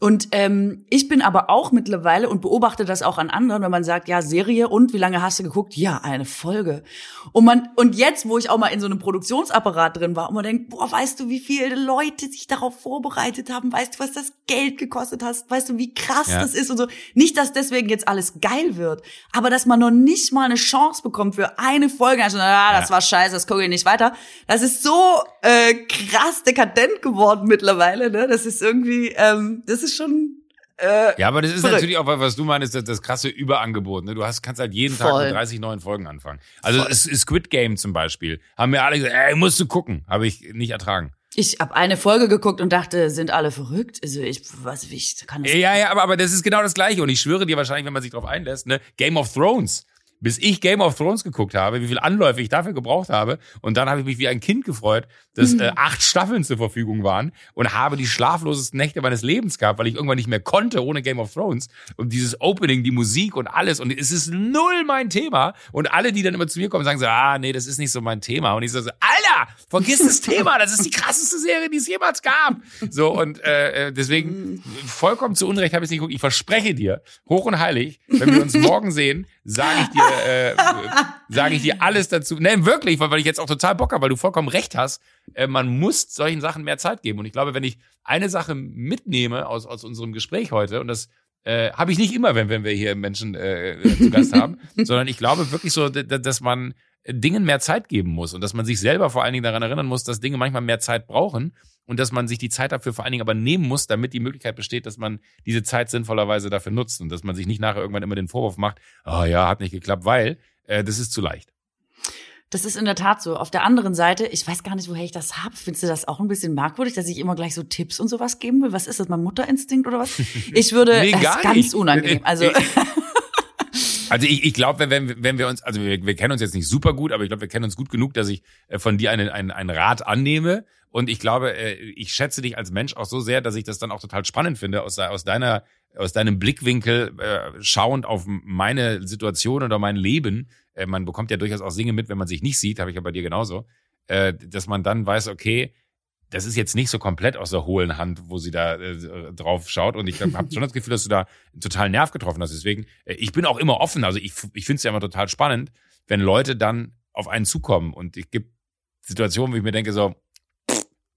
Und ähm, ich bin aber auch mittlerweile und beobachte das auch an anderen, wenn man sagt, ja, Serie und wie lange hast du geguckt? Ja, eine Folge. Und man und jetzt, wo ich auch mal in so einem Produktionsapparat drin war und man denkt, boah, weißt du, wie viele Leute sich darauf vorbereitet haben? Weißt du, was das Geld gekostet hat? Weißt du, wie krass Ja. das ist und so? Nicht, dass deswegen jetzt alles geil wird, aber dass man noch nicht mal eine Chance bekommt für eine Folge. Also, ah, das Ja. war scheiße, das gucke ich nicht weiter. Das ist so äh, krass dekadent geworden mittlerweile. Ne? Das ist irgendwie, ähm, das ist schon äh, Ja, aber das ist Verrückt. natürlich auch, was du meinst, das, das krasse Überangebot. Ne? Du hast, kannst halt jeden Tag Voll. mit 30 neuen Folgen anfangen. Also Squid Game zum Beispiel. Haben mir alle gesagt, ey, musst du gucken. Habe ich nicht ertragen. Ich habe eine Folge geguckt und dachte, sind alle verrückt? Also ich, was, ich kann das? Ja, ja, aber, aber das ist genau das Gleiche. Und ich schwöre dir wahrscheinlich, wenn man sich drauf einlässt, ne, Game of Thrones. Bis ich Game of Thrones geguckt habe, wie viel Anläufe ich dafür gebraucht habe. Und dann habe ich mich wie ein Kind gefreut, dass Mhm. äh, acht Staffeln zur Verfügung waren und habe die schlaflosesten Nächte meines Lebens gehabt, weil ich irgendwann nicht mehr konnte ohne Game of Thrones. Und dieses Opening, die Musik und alles. Und es ist null mein Thema. Und alle, die dann immer zu mir kommen, sagen so, ah, nee, das ist nicht so mein Thema. Und ich so, so Alter, vergiss das Thema. Das ist die krasseste Serie, die es jemals gab. So, und äh, äh, deswegen vollkommen zu Unrecht habe ich es nicht geguckt. Ich verspreche dir, hoch und heilig, wenn wir uns morgen sehen, sage ich dir, äh, sage ich dir alles dazu. Nein, wirklich, weil, weil ich jetzt auch total Bock habe, weil du vollkommen recht hast. Äh, man muss solchen Sachen mehr Zeit geben. Und ich glaube, wenn ich eine Sache mitnehme aus, aus unserem Gespräch heute, und das äh, habe ich nicht immer, wenn, wenn wir hier Menschen äh, zu Gast haben, sondern ich glaube wirklich so, dass man Dingen mehr Zeit geben muss und dass man sich selber vor allen Dingen daran erinnern muss, dass Dinge manchmal mehr Zeit brauchen und dass man sich die Zeit dafür vor allen Dingen aber nehmen muss, damit die Möglichkeit besteht, dass man diese Zeit sinnvollerweise dafür nutzt und dass man sich nicht nachher irgendwann immer den Vorwurf macht, oh ja, hat nicht geklappt, weil äh, das ist zu leicht. Das ist in der Tat so. Auf der anderen Seite, ich weiß gar nicht, woher ich das habe. Findest du das auch ein bisschen merkwürdig, dass ich immer gleich so Tipps und sowas geben will? Was ist das, mein Mutterinstinkt oder was? Ich würde, Nee, das gar ist ganz nicht. unangenehm. Also, Also ich, ich glaube, wenn, wenn wir uns, also wir, wir kennen uns jetzt nicht super gut, aber ich glaube, wir kennen uns gut genug, dass ich äh, von dir einen, einen, einen Rat annehme. Und ich glaube, äh, ich schätze dich als Mensch auch so sehr, dass ich das dann auch total spannend finde, aus, aus deiner, aus deinem Blickwinkel äh, schauend auf meine Situation oder mein Leben. Äh, man bekommt ja durchaus auch Dinge mit, wenn man sich nicht sieht, habe ich ja bei dir genauso, äh, dass man dann weiß, okay, das ist jetzt nicht so komplett aus der hohlen Hand, wo sie da äh, drauf schaut. Und ich habe schon das Gefühl, dass du da einen totalen Nerv getroffen hast. Deswegen, äh, ich bin auch immer offen. Also ich, ich finde es ja immer total spannend, wenn Leute dann auf einen zukommen. Und ich gibt Situationen, wo ich mir denke so,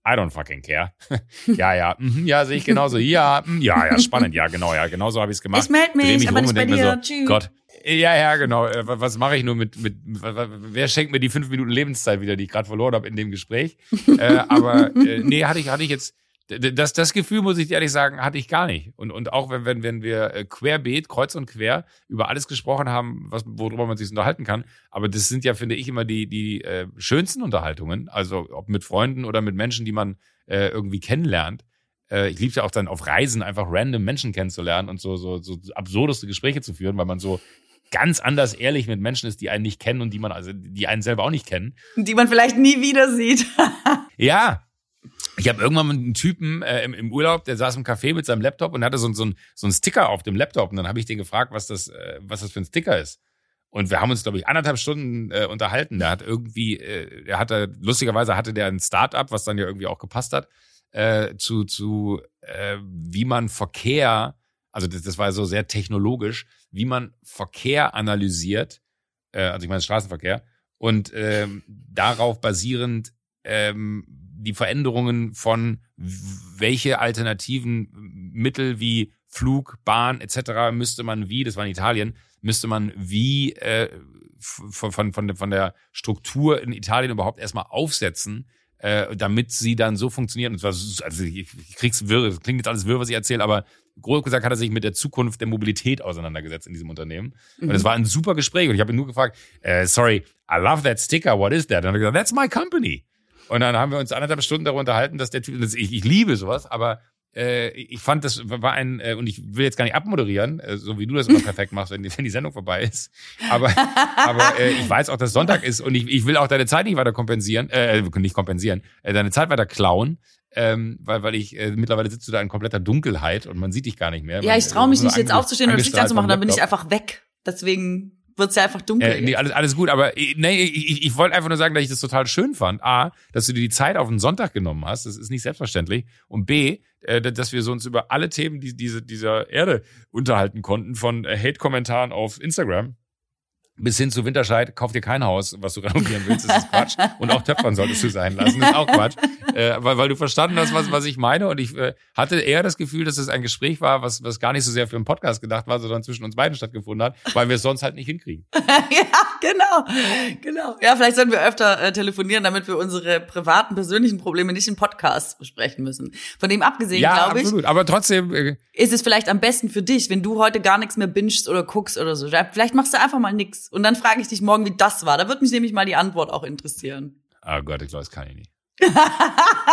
I don't fucking care. ja, ja, mhm, ja, sehe ich genauso. Ja, mm, ja, ja, spannend. Ja, genau, ja, genauso habe ich es gemacht. ich melde Dreh mich, aber rum nicht und bei dir. so, Tschüss. Gott. Ja, ja, genau. Äh, wa- Was mache ich nur mit, mit, wer schenkt mir die fünf Minuten Lebenszeit wieder, die ich gerade verloren habe in dem Gespräch? äh, aber äh, nee, hatte ich, hatte ich jetzt, das, das Gefühl, muss ich dir ehrlich sagen, hatte ich gar nicht. Und, und auch wenn, wenn, wenn wir äh, querbeet, kreuz und quer über alles gesprochen haben, was, worüber man sich unterhalten kann. Aber das sind ja, finde ich, immer die, die äh, schönsten Unterhaltungen. Also ob mit Freunden oder mit Menschen, die man äh, irgendwie kennenlernt. Äh, ich liebe ja auch dann auf Reisen einfach random Menschen kennenzulernen und so, so, so absurdeste Gespräche zu führen, weil man so ganz anders ehrlich mit Menschen ist, die einen nicht kennen und die man, also die einen selber auch nicht kennen. Die man vielleicht nie wieder sieht. Ja. Ich habe irgendwann mal einen Typen äh, im, im Urlaub, der saß im Café mit seinem Laptop und hatte so, so, ein, so ein Sticker auf dem Laptop. Und dann habe ich den gefragt, was das, äh, was das für ein Sticker ist. Und wir haben uns, glaube ich, anderthalb Stunden äh, unterhalten. Der hat irgendwie, äh, der hatte, lustigerweise hatte der ein Start-up, was dann ja irgendwie auch gepasst hat, äh, zu, zu äh, wie man Verkehr, also das, das war so sehr technologisch, wie man Verkehr analysiert, äh, also ich meine Straßenverkehr, und ähm, darauf basierend ähm, die Veränderungen von welche alternativen Mittel wie Flug, Bahn etc. müsste man wie, das war in Italien, müsste man wie äh, von, von, von, von der Struktur in Italien überhaupt erstmal aufsetzen, äh, damit sie dann so funktionieren. Und zwar, also ich, ich krieg's wirr, klingt jetzt alles wirr, was ich erzähle, aber grob gesagt hat er sich mit der Zukunft der Mobilität auseinandergesetzt in diesem Unternehmen. Mhm. Und es war ein super Gespräch. Und ich habe ihn nur gefragt, äh, sorry, I love that sticker, what is that? Und er hat gesagt, that's my company. Und dann haben wir uns anderthalb Stunden darüber unterhalten, dass der Typ, ich, ich liebe sowas, aber äh, ich fand, das war ein, äh, und ich will jetzt gar nicht abmoderieren, äh, so wie du das immer perfekt machst, wenn, wenn die Sendung vorbei ist. Aber, aber äh, ich weiß auch, dass Sonntag ist und ich, ich will auch deine Zeit nicht weiter kompensieren, äh, nicht kompensieren, äh, deine Zeit weiter klauen. Ähm, weil, weil ich äh, mittlerweile sitzt du da in kompletter Dunkelheit und man sieht dich gar nicht mehr. Ja, ich traue mich nicht jetzt aufzustehen und Licht anzumachen, dann bin ich einfach weg. Deswegen wird's ja einfach dunkel. Äh, nee, alles, alles gut, aber äh, nee, ich, ich, ich wollte einfach nur sagen, dass ich das total schön fand. A, dass du dir die Zeit auf den Sonntag genommen hast, das ist nicht selbstverständlich. Und B, äh, dass wir so uns über alle Themen die, diese, dieser Erde unterhalten konnten, von äh, Hate-Kommentaren auf Instagram bis hin zu Winterscheid, kauf dir kein Haus, was du renovieren willst, das ist Quatsch. Und auch Töpfern solltest du sein lassen, das ist auch Quatsch. Äh, weil, weil du verstanden hast, was, was ich meine. Und ich äh, hatte eher das Gefühl, dass es ein Gespräch war, was, was gar nicht so sehr für einen Podcast gedacht war, sondern zwischen uns beiden stattgefunden hat, weil wir es sonst halt nicht hinkriegen. ja, genau. Genau. Ja, vielleicht sollten wir öfter äh, telefonieren, damit wir unsere privaten, persönlichen Probleme nicht im Podcast besprechen müssen. Von dem abgesehen, ja, glaube ich. Absolut. Aber trotzdem. Äh, ist es vielleicht am besten für dich, wenn du heute gar nichts mehr bingst oder guckst oder so. Vielleicht machst du einfach mal nix. Und dann frage ich dich morgen, wie das war. Da wird mich nämlich mal die Antwort auch interessieren. Oh Gott, ich glaube, das kann ich nicht.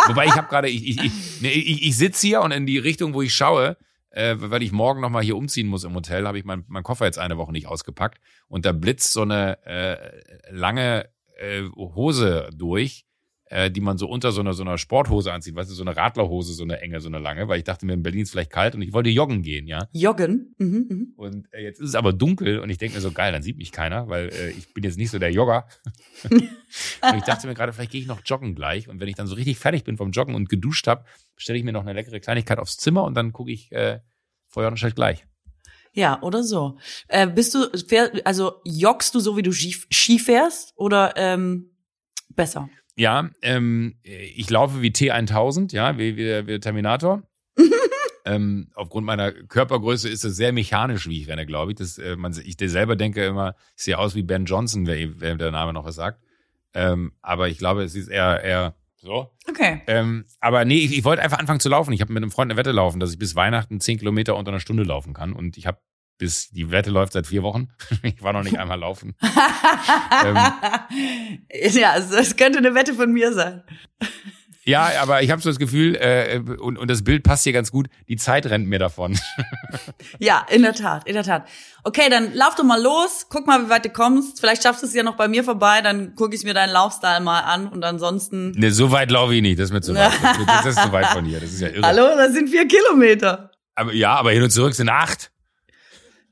Wobei ich habe gerade, ich, ich, ich, nee, ich, ich sitze hier und in die Richtung, wo ich schaue, äh, weil ich morgen nochmal hier umziehen muss im Hotel, habe ich meinen mein Koffer jetzt eine Woche nicht ausgepackt. Und da blitzt so eine äh, lange äh, Hose durch, äh, die man so unter so einer, so einer Sporthose anzieht, weißt du, so eine Radlerhose, so eine enge, so eine lange, weil ich dachte mir, in Berlin ist vielleicht kalt und ich wollte joggen gehen, ja. Joggen? Mhm, mh. Und äh, jetzt ist es aber dunkel und ich denke mir so, geil, dann sieht mich keiner, weil äh, ich bin jetzt nicht so der Jogger. und ich dachte mir gerade, vielleicht gehe ich noch joggen gleich und wenn ich dann so richtig fertig bin vom Joggen und geduscht habe, stelle ich mir noch eine leckere Kleinigkeit aufs Zimmer und dann gucke ich äh, Feuer und Stadt gleich. Ja, oder so. Äh, bist du, also joggst du so, wie du Ski fährst oder ähm, besser? Ja, ähm, ich laufe wie T1000, ja, wie, wie, der, wie der Terminator. ähm, aufgrund meiner Körpergröße ist es sehr mechanisch, wie ich renne, glaube ich. Das, äh, man, ich selber denke immer, ich sehe aus wie Ben Johnson, wer, wer der Name noch was sagt. Ähm, aber ich glaube, es ist eher, eher so. Okay. Ähm, aber nee, ich, ich wollte einfach anfangen zu laufen. Ich habe mit einem Freund eine Wette laufen, dass ich bis Weihnachten zehn Kilometer unter einer Stunde laufen kann. Und ich habe bis die Wette läuft seit vier Wochen. Ich war noch nicht einmal laufen. ähm, ja, es könnte eine Wette von mir sein. Ja, aber ich habe so das Gefühl, äh, und, und das Bild passt hier ganz gut, die Zeit rennt mir davon. ja, in der Tat, in der Tat. Okay, dann lauf doch mal los, guck mal, wie weit du kommst. Vielleicht schaffst du es ja noch bei mir vorbei, dann gucke ich mir deinen Laufstyle mal an und ansonsten. Ne, so weit laufe ich nicht, das ist mir zu weit. das ist zu weit von hier, das ist ja irre. Hallo, das sind vier Kilometer. Aber ja, aber hin und zurück sind acht.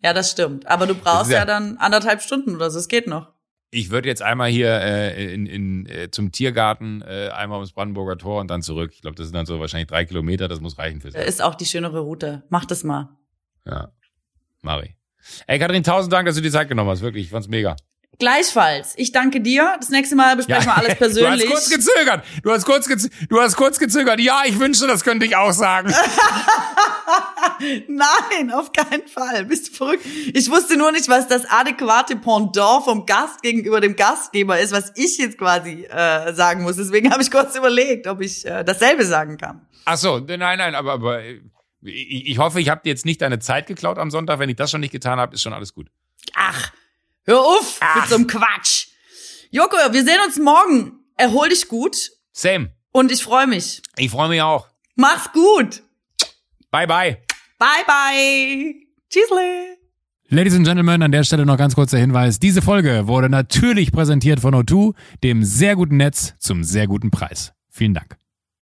Ja, das stimmt. Aber du brauchst ja, ja, dann anderthalb Stunden oder so. Es geht noch. Ich würde jetzt einmal hier äh, in, in, äh, zum Tiergarten, äh, einmal ums Brandenburger Tor und dann zurück. Ich glaube, das sind dann so wahrscheinlich drei Kilometer. Das muss reichen für Sie. Ist auch die schönere Route. Mach das mal. Ja, Mari. Ey, Kathrin, tausend Dank, dass du die Zeit genommen hast. Wirklich, ich fand's mega. Gleichfalls. Ich danke dir. Das nächste Mal besprechen ja. wir alles persönlich. Du hast kurz gezögert. Du hast kurz, gez du hast kurz gezögert. Ja, ich wünschte, das könnte ich auch sagen. Nein, auf keinen Fall. Bist du verrückt? Ich wusste nur nicht, was das adäquate Pendant vom Gast gegenüber dem Gastgeber ist, was ich jetzt quasi äh, sagen muss. Deswegen habe ich kurz überlegt, ob ich äh, dasselbe sagen kann. Ach so, nein, nein, aber, aber ich, ich hoffe, ich habe dir jetzt nicht deine Zeit geklaut am Sonntag. Wenn ich das schon nicht getan habe, ist schon alles gut. Ach, Hör auf Ach. mit so einem Quatsch. Joko, wir sehen uns morgen. Erhol dich gut. Same. Und ich freue mich. Ich freue mich auch. Mach's gut. Bye, bye. Bye, bye. Tschüssle. Ladies and Gentlemen, an der Stelle noch ganz kurzer Hinweis. Diese Folge wurde natürlich präsentiert von O2, dem sehr guten Netz zum sehr guten Preis. Vielen Dank.